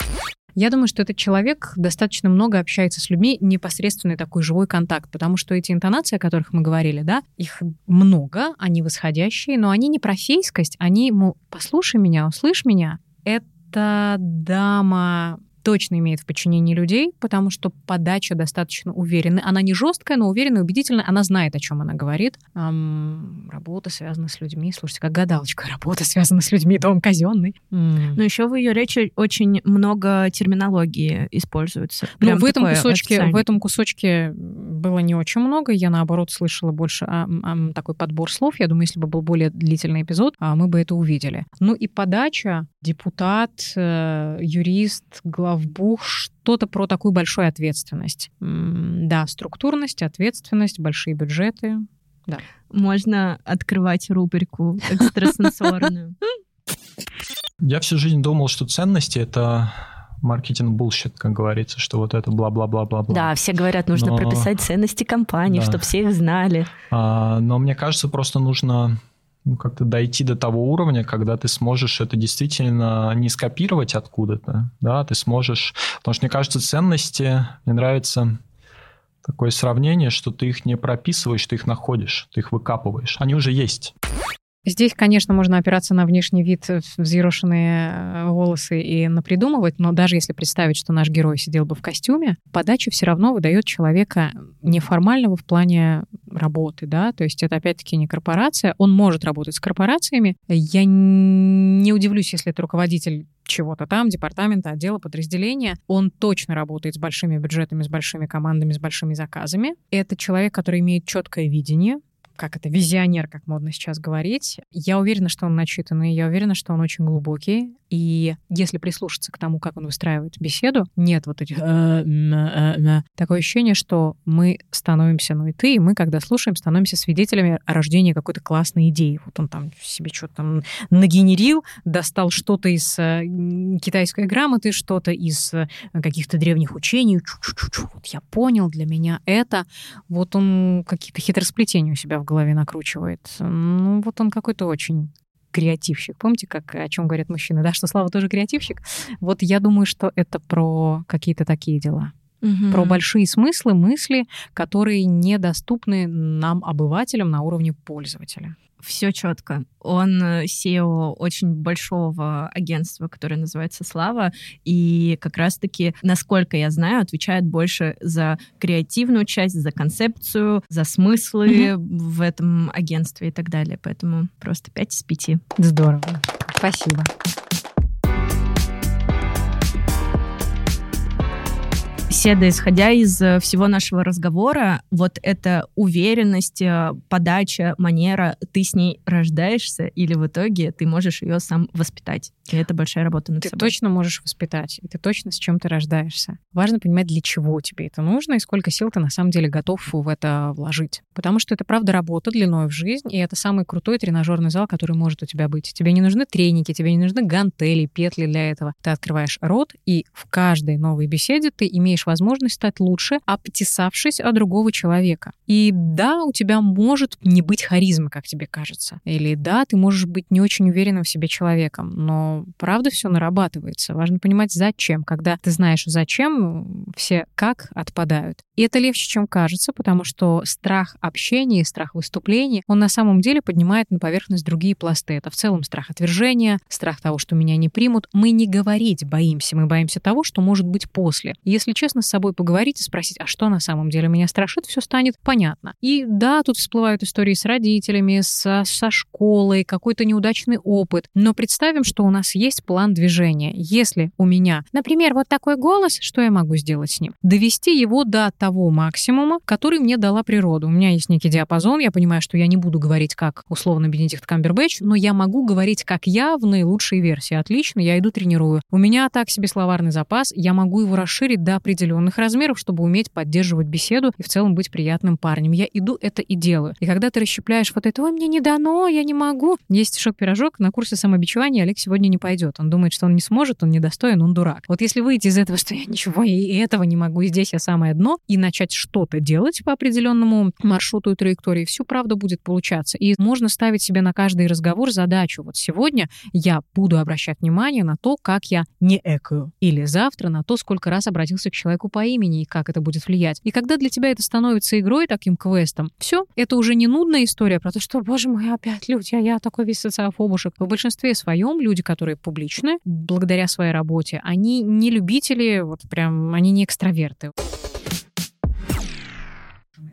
A: Я думаю, что этот человек достаточно много общается с людьми, непосредственный такой живой контакт, потому что эти интонации, о которых мы говорили, да, их много, они восходящие, но они не про фейскость, они, мол, послушай меня, услышь меня. Это дама точно имеет в подчинении людей, потому что подача достаточно уверенная. Она не жесткая, но уверенная, убедительная. Она знает, о чем она говорит. Эм, работа связана с людьми. Слушайте, как гадалочка. Работа связана с людьми, дом казенный.
B: Но еще в ее речи очень много терминологии используется. Ну, Прям
A: ну, в этом кусочке, в этом кусочке было не очень много. Я наоборот слышала больше а, а, такой подбор слов. Я думаю, если бы был более длительный эпизод, а, мы бы это увидели. Ну и подача депутат, э, юрист, главбух, что-то про такую большую ответственность. Да, структурность, ответственность, большие бюджеты. Да.
B: Можно открывать рубрику экстрасенсорную.
I: Я всю жизнь думал, что ценности — это маркетинг bullshit, как говорится, что вот это бла-бла-бла-бла-бла.
B: Да, все говорят, нужно но... прописать ценности компании, да. чтобы все их знали.
I: А, но мне кажется, просто нужно ну, как-то дойти до того уровня, когда ты сможешь это действительно не скопировать откуда-то, да, ты сможешь... Потому что, мне кажется, ценности, мне нравится такое сравнение, что ты их не прописываешь, ты их находишь, ты их выкапываешь. Они уже есть.
A: Здесь, конечно, можно опираться на внешний вид, э, взъерошенные э, волосы и напридумывать, но даже если представить, что наш герой сидел бы в костюме, подача все равно выдает человека неформального в плане работы, да, то есть это опять-таки не корпорация, он может работать с корпорациями. Я не удивлюсь, если это руководитель чего-то там, департамента, отдела, подразделения, он точно работает с большими бюджетами, с большими командами, с большими заказами. Это человек, который имеет четкое видение, как это, визионер, как модно сейчас говорить. Я уверена, что он начитанный, я уверена, что он очень глубокий. И если прислушаться к тому, как он выстраивает беседу, нет вот этих... Э, э, такое ощущение, что мы становимся, ну и ты, и мы, когда слушаем, становимся свидетелями рождения какой-то классной идеи. Вот он там себе что-то там нагенерил, достал что-то из э, китайской грамоты, что-то из каких-то древних учений. Вот я понял, для меня это. Вот он какие-то хитросплетения у себя в голове накручивает. Ну, вот он какой-то очень креативщик. Помните, как о чем говорят мужчины, да, что Слава тоже креативщик? Вот я думаю, что это про какие-то такие дела. Угу. Про большие смыслы, мысли, которые недоступны нам, обывателям, на уровне пользователя
B: все четко. Он SEO очень большого агентства, которое называется Слава, и как раз-таки, насколько я знаю, отвечает больше за креативную часть, за концепцию, за смыслы mm-hmm. в этом агентстве и так далее. Поэтому просто 5 из 5.
A: Здорово. Спасибо.
B: Седа, исходя из э, всего нашего разговора, вот эта уверенность, э, подача, манера, ты с ней рождаешься или в итоге ты можешь ее сам воспитать? И это большая работа над
A: ты
B: собой.
A: Ты точно можешь воспитать, и ты точно с чем ты рождаешься. Важно понимать, для чего тебе это нужно и сколько сил ты на самом деле готов в это вложить. Потому что это, правда, работа длиной в жизнь, и это самый крутой тренажерный зал, который может у тебя быть. Тебе не нужны треники, тебе не нужны гантели, петли для этого. Ты открываешь рот, и в каждой новой беседе ты имеешь возможность стать лучше, обтесавшись от другого человека. И да, у тебя может не быть харизмы, как тебе кажется. Или да, ты можешь быть не очень уверенным в себе человеком, но правда все нарабатывается. Важно понимать, зачем. Когда ты знаешь, зачем, все как отпадают. И это легче, чем кажется, потому что страх общения, страх выступлений, он на самом деле поднимает на поверхность другие пласты. Это в целом страх отвержения, страх того, что меня не примут. Мы не говорить боимся, мы боимся того, что может быть после. Если честно с собой поговорить и спросить, а что на самом деле меня страшит, все станет понятно. И да, тут всплывают истории с родителями, со, со школой, какой-то неудачный опыт. Но представим, что у нас нас есть план движения. Если у меня, например, вот такой голос, что я могу сделать с ним? Довести его до того максимума, который мне дала природа. У меня есть некий диапазон, я понимаю, что я не буду говорить как условно Бенедикт Камбербэтч, но я могу говорить как я в наилучшей версии. Отлично, я иду тренирую. У меня так себе словарный запас, я могу его расширить до определенных размеров, чтобы уметь поддерживать беседу и в целом быть приятным парнем. Я иду это и делаю. И когда ты расщепляешь вот это, ой, мне не дано, я не могу. Есть шок-пирожок на курсе самобичевания, Олег сегодня не не пойдет. Он думает, что он не сможет, он недостоин, он дурак. Вот если выйти из этого, что я ничего и этого не могу, и здесь я самое дно, и начать что-то делать по определенному маршруту и траектории, всю правду будет получаться. И можно ставить себе на каждый разговор задачу. Вот сегодня я буду обращать внимание на то, как я не экаю. Или завтра на то, сколько раз обратился к человеку по имени и как это будет влиять. И когда для тебя это становится игрой, таким квестом, все, это уже не нудная история про то, что, боже мой, опять люди, а я такой весь социофобушек. В большинстве своем люди, которые публичны, благодаря своей работе, они не любители, вот прям, они не экстраверты.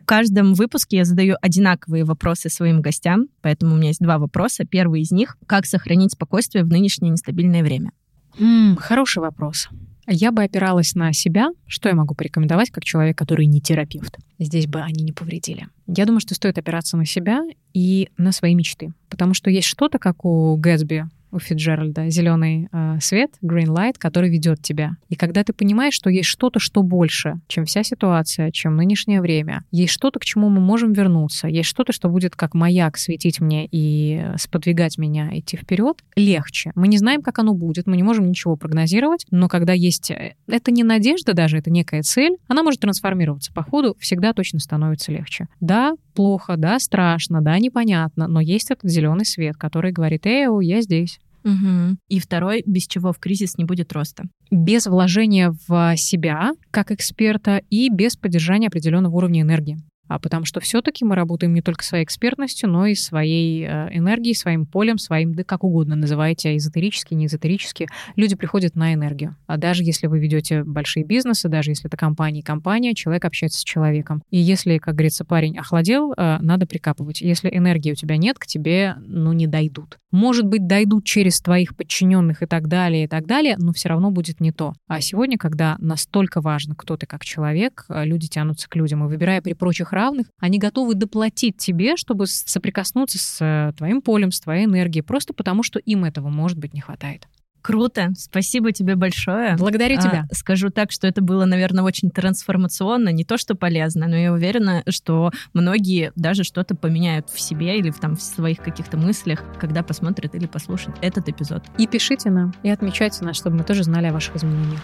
B: В каждом выпуске я задаю одинаковые вопросы своим гостям, поэтому у меня есть два вопроса. Первый из них — как сохранить спокойствие в нынешнее нестабильное время?
A: М, хороший вопрос. Я бы опиралась на себя. Что я могу порекомендовать как человек, который не терапевт? Здесь бы они не повредили. Я думаю, что стоит опираться на себя и на свои мечты. Потому что есть что-то, как у Гэтсби, у Фиджеральда, зеленый э, свет, green light, который ведет тебя. И когда ты понимаешь, что есть что-то, что больше, чем вся ситуация, чем нынешнее время, есть что-то, к чему мы можем вернуться, есть что-то, что будет как маяк светить мне и сподвигать меня идти вперед, легче. Мы не знаем, как оно будет, мы не можем ничего прогнозировать, но когда есть... э, Это не надежда даже, это некая цель, она может трансформироваться по ходу, всегда точно становится легче. Да, плохо, да, страшно, да, непонятно, но есть этот зеленый свет, который говорит, эй, я здесь.
B: Угу. И второй, без чего в кризис не будет роста.
A: Без вложения в себя как эксперта и без поддержания определенного уровня энергии. А потому что все-таки мы работаем не только своей экспертностью, но и своей э, энергией, своим полем, своим, да как угодно называйте, эзотерически, не эзотерически. Люди приходят на энергию. А даже если вы ведете большие бизнесы, даже если это компания и компания, человек общается с человеком. И если, как говорится, парень охладел, э, надо прикапывать. Если энергии у тебя нет, к тебе, ну, не дойдут. Может быть, дойдут через твоих подчиненных и так далее, и так далее, но все равно будет не то. А сегодня, когда настолько важно, кто ты как человек, э, люди тянутся к людям, и выбирая при прочих равных, они готовы доплатить тебе, чтобы соприкоснуться с э, твоим полем, с твоей энергией, просто потому что им этого, может быть, не хватает.
B: Круто, спасибо тебе большое.
A: Благодарю
B: А,
A: тебя.
B: скажу так, что это было, наверное, очень трансформационно, не то что полезно, но я уверена, что многие даже что-то поменяют в себе или в, там, в своих каких-то мыслях, когда посмотрят или послушают этот эпизод.
A: И пишите нам, и отмечайте нас, чтобы мы тоже знали о ваших изменениях.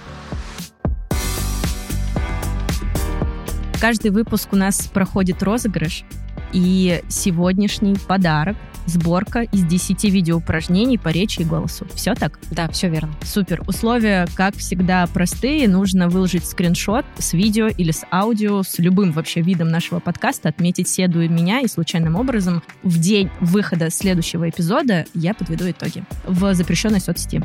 B: Каждый выпуск у нас проходит розыгрыш, и сегодняшний подарок — сборка из 10 видеоупражнений по речи и голосу. Все так?
A: Да, все верно.
B: Супер. Условия, как всегда, простые. Нужно выложить скриншот с видео или с аудио, с любым вообще видом нашего подкаста, отметить Седу и меня, и случайным образом в день выхода следующего эпизода я подведу итоги в запрещенной соцсети.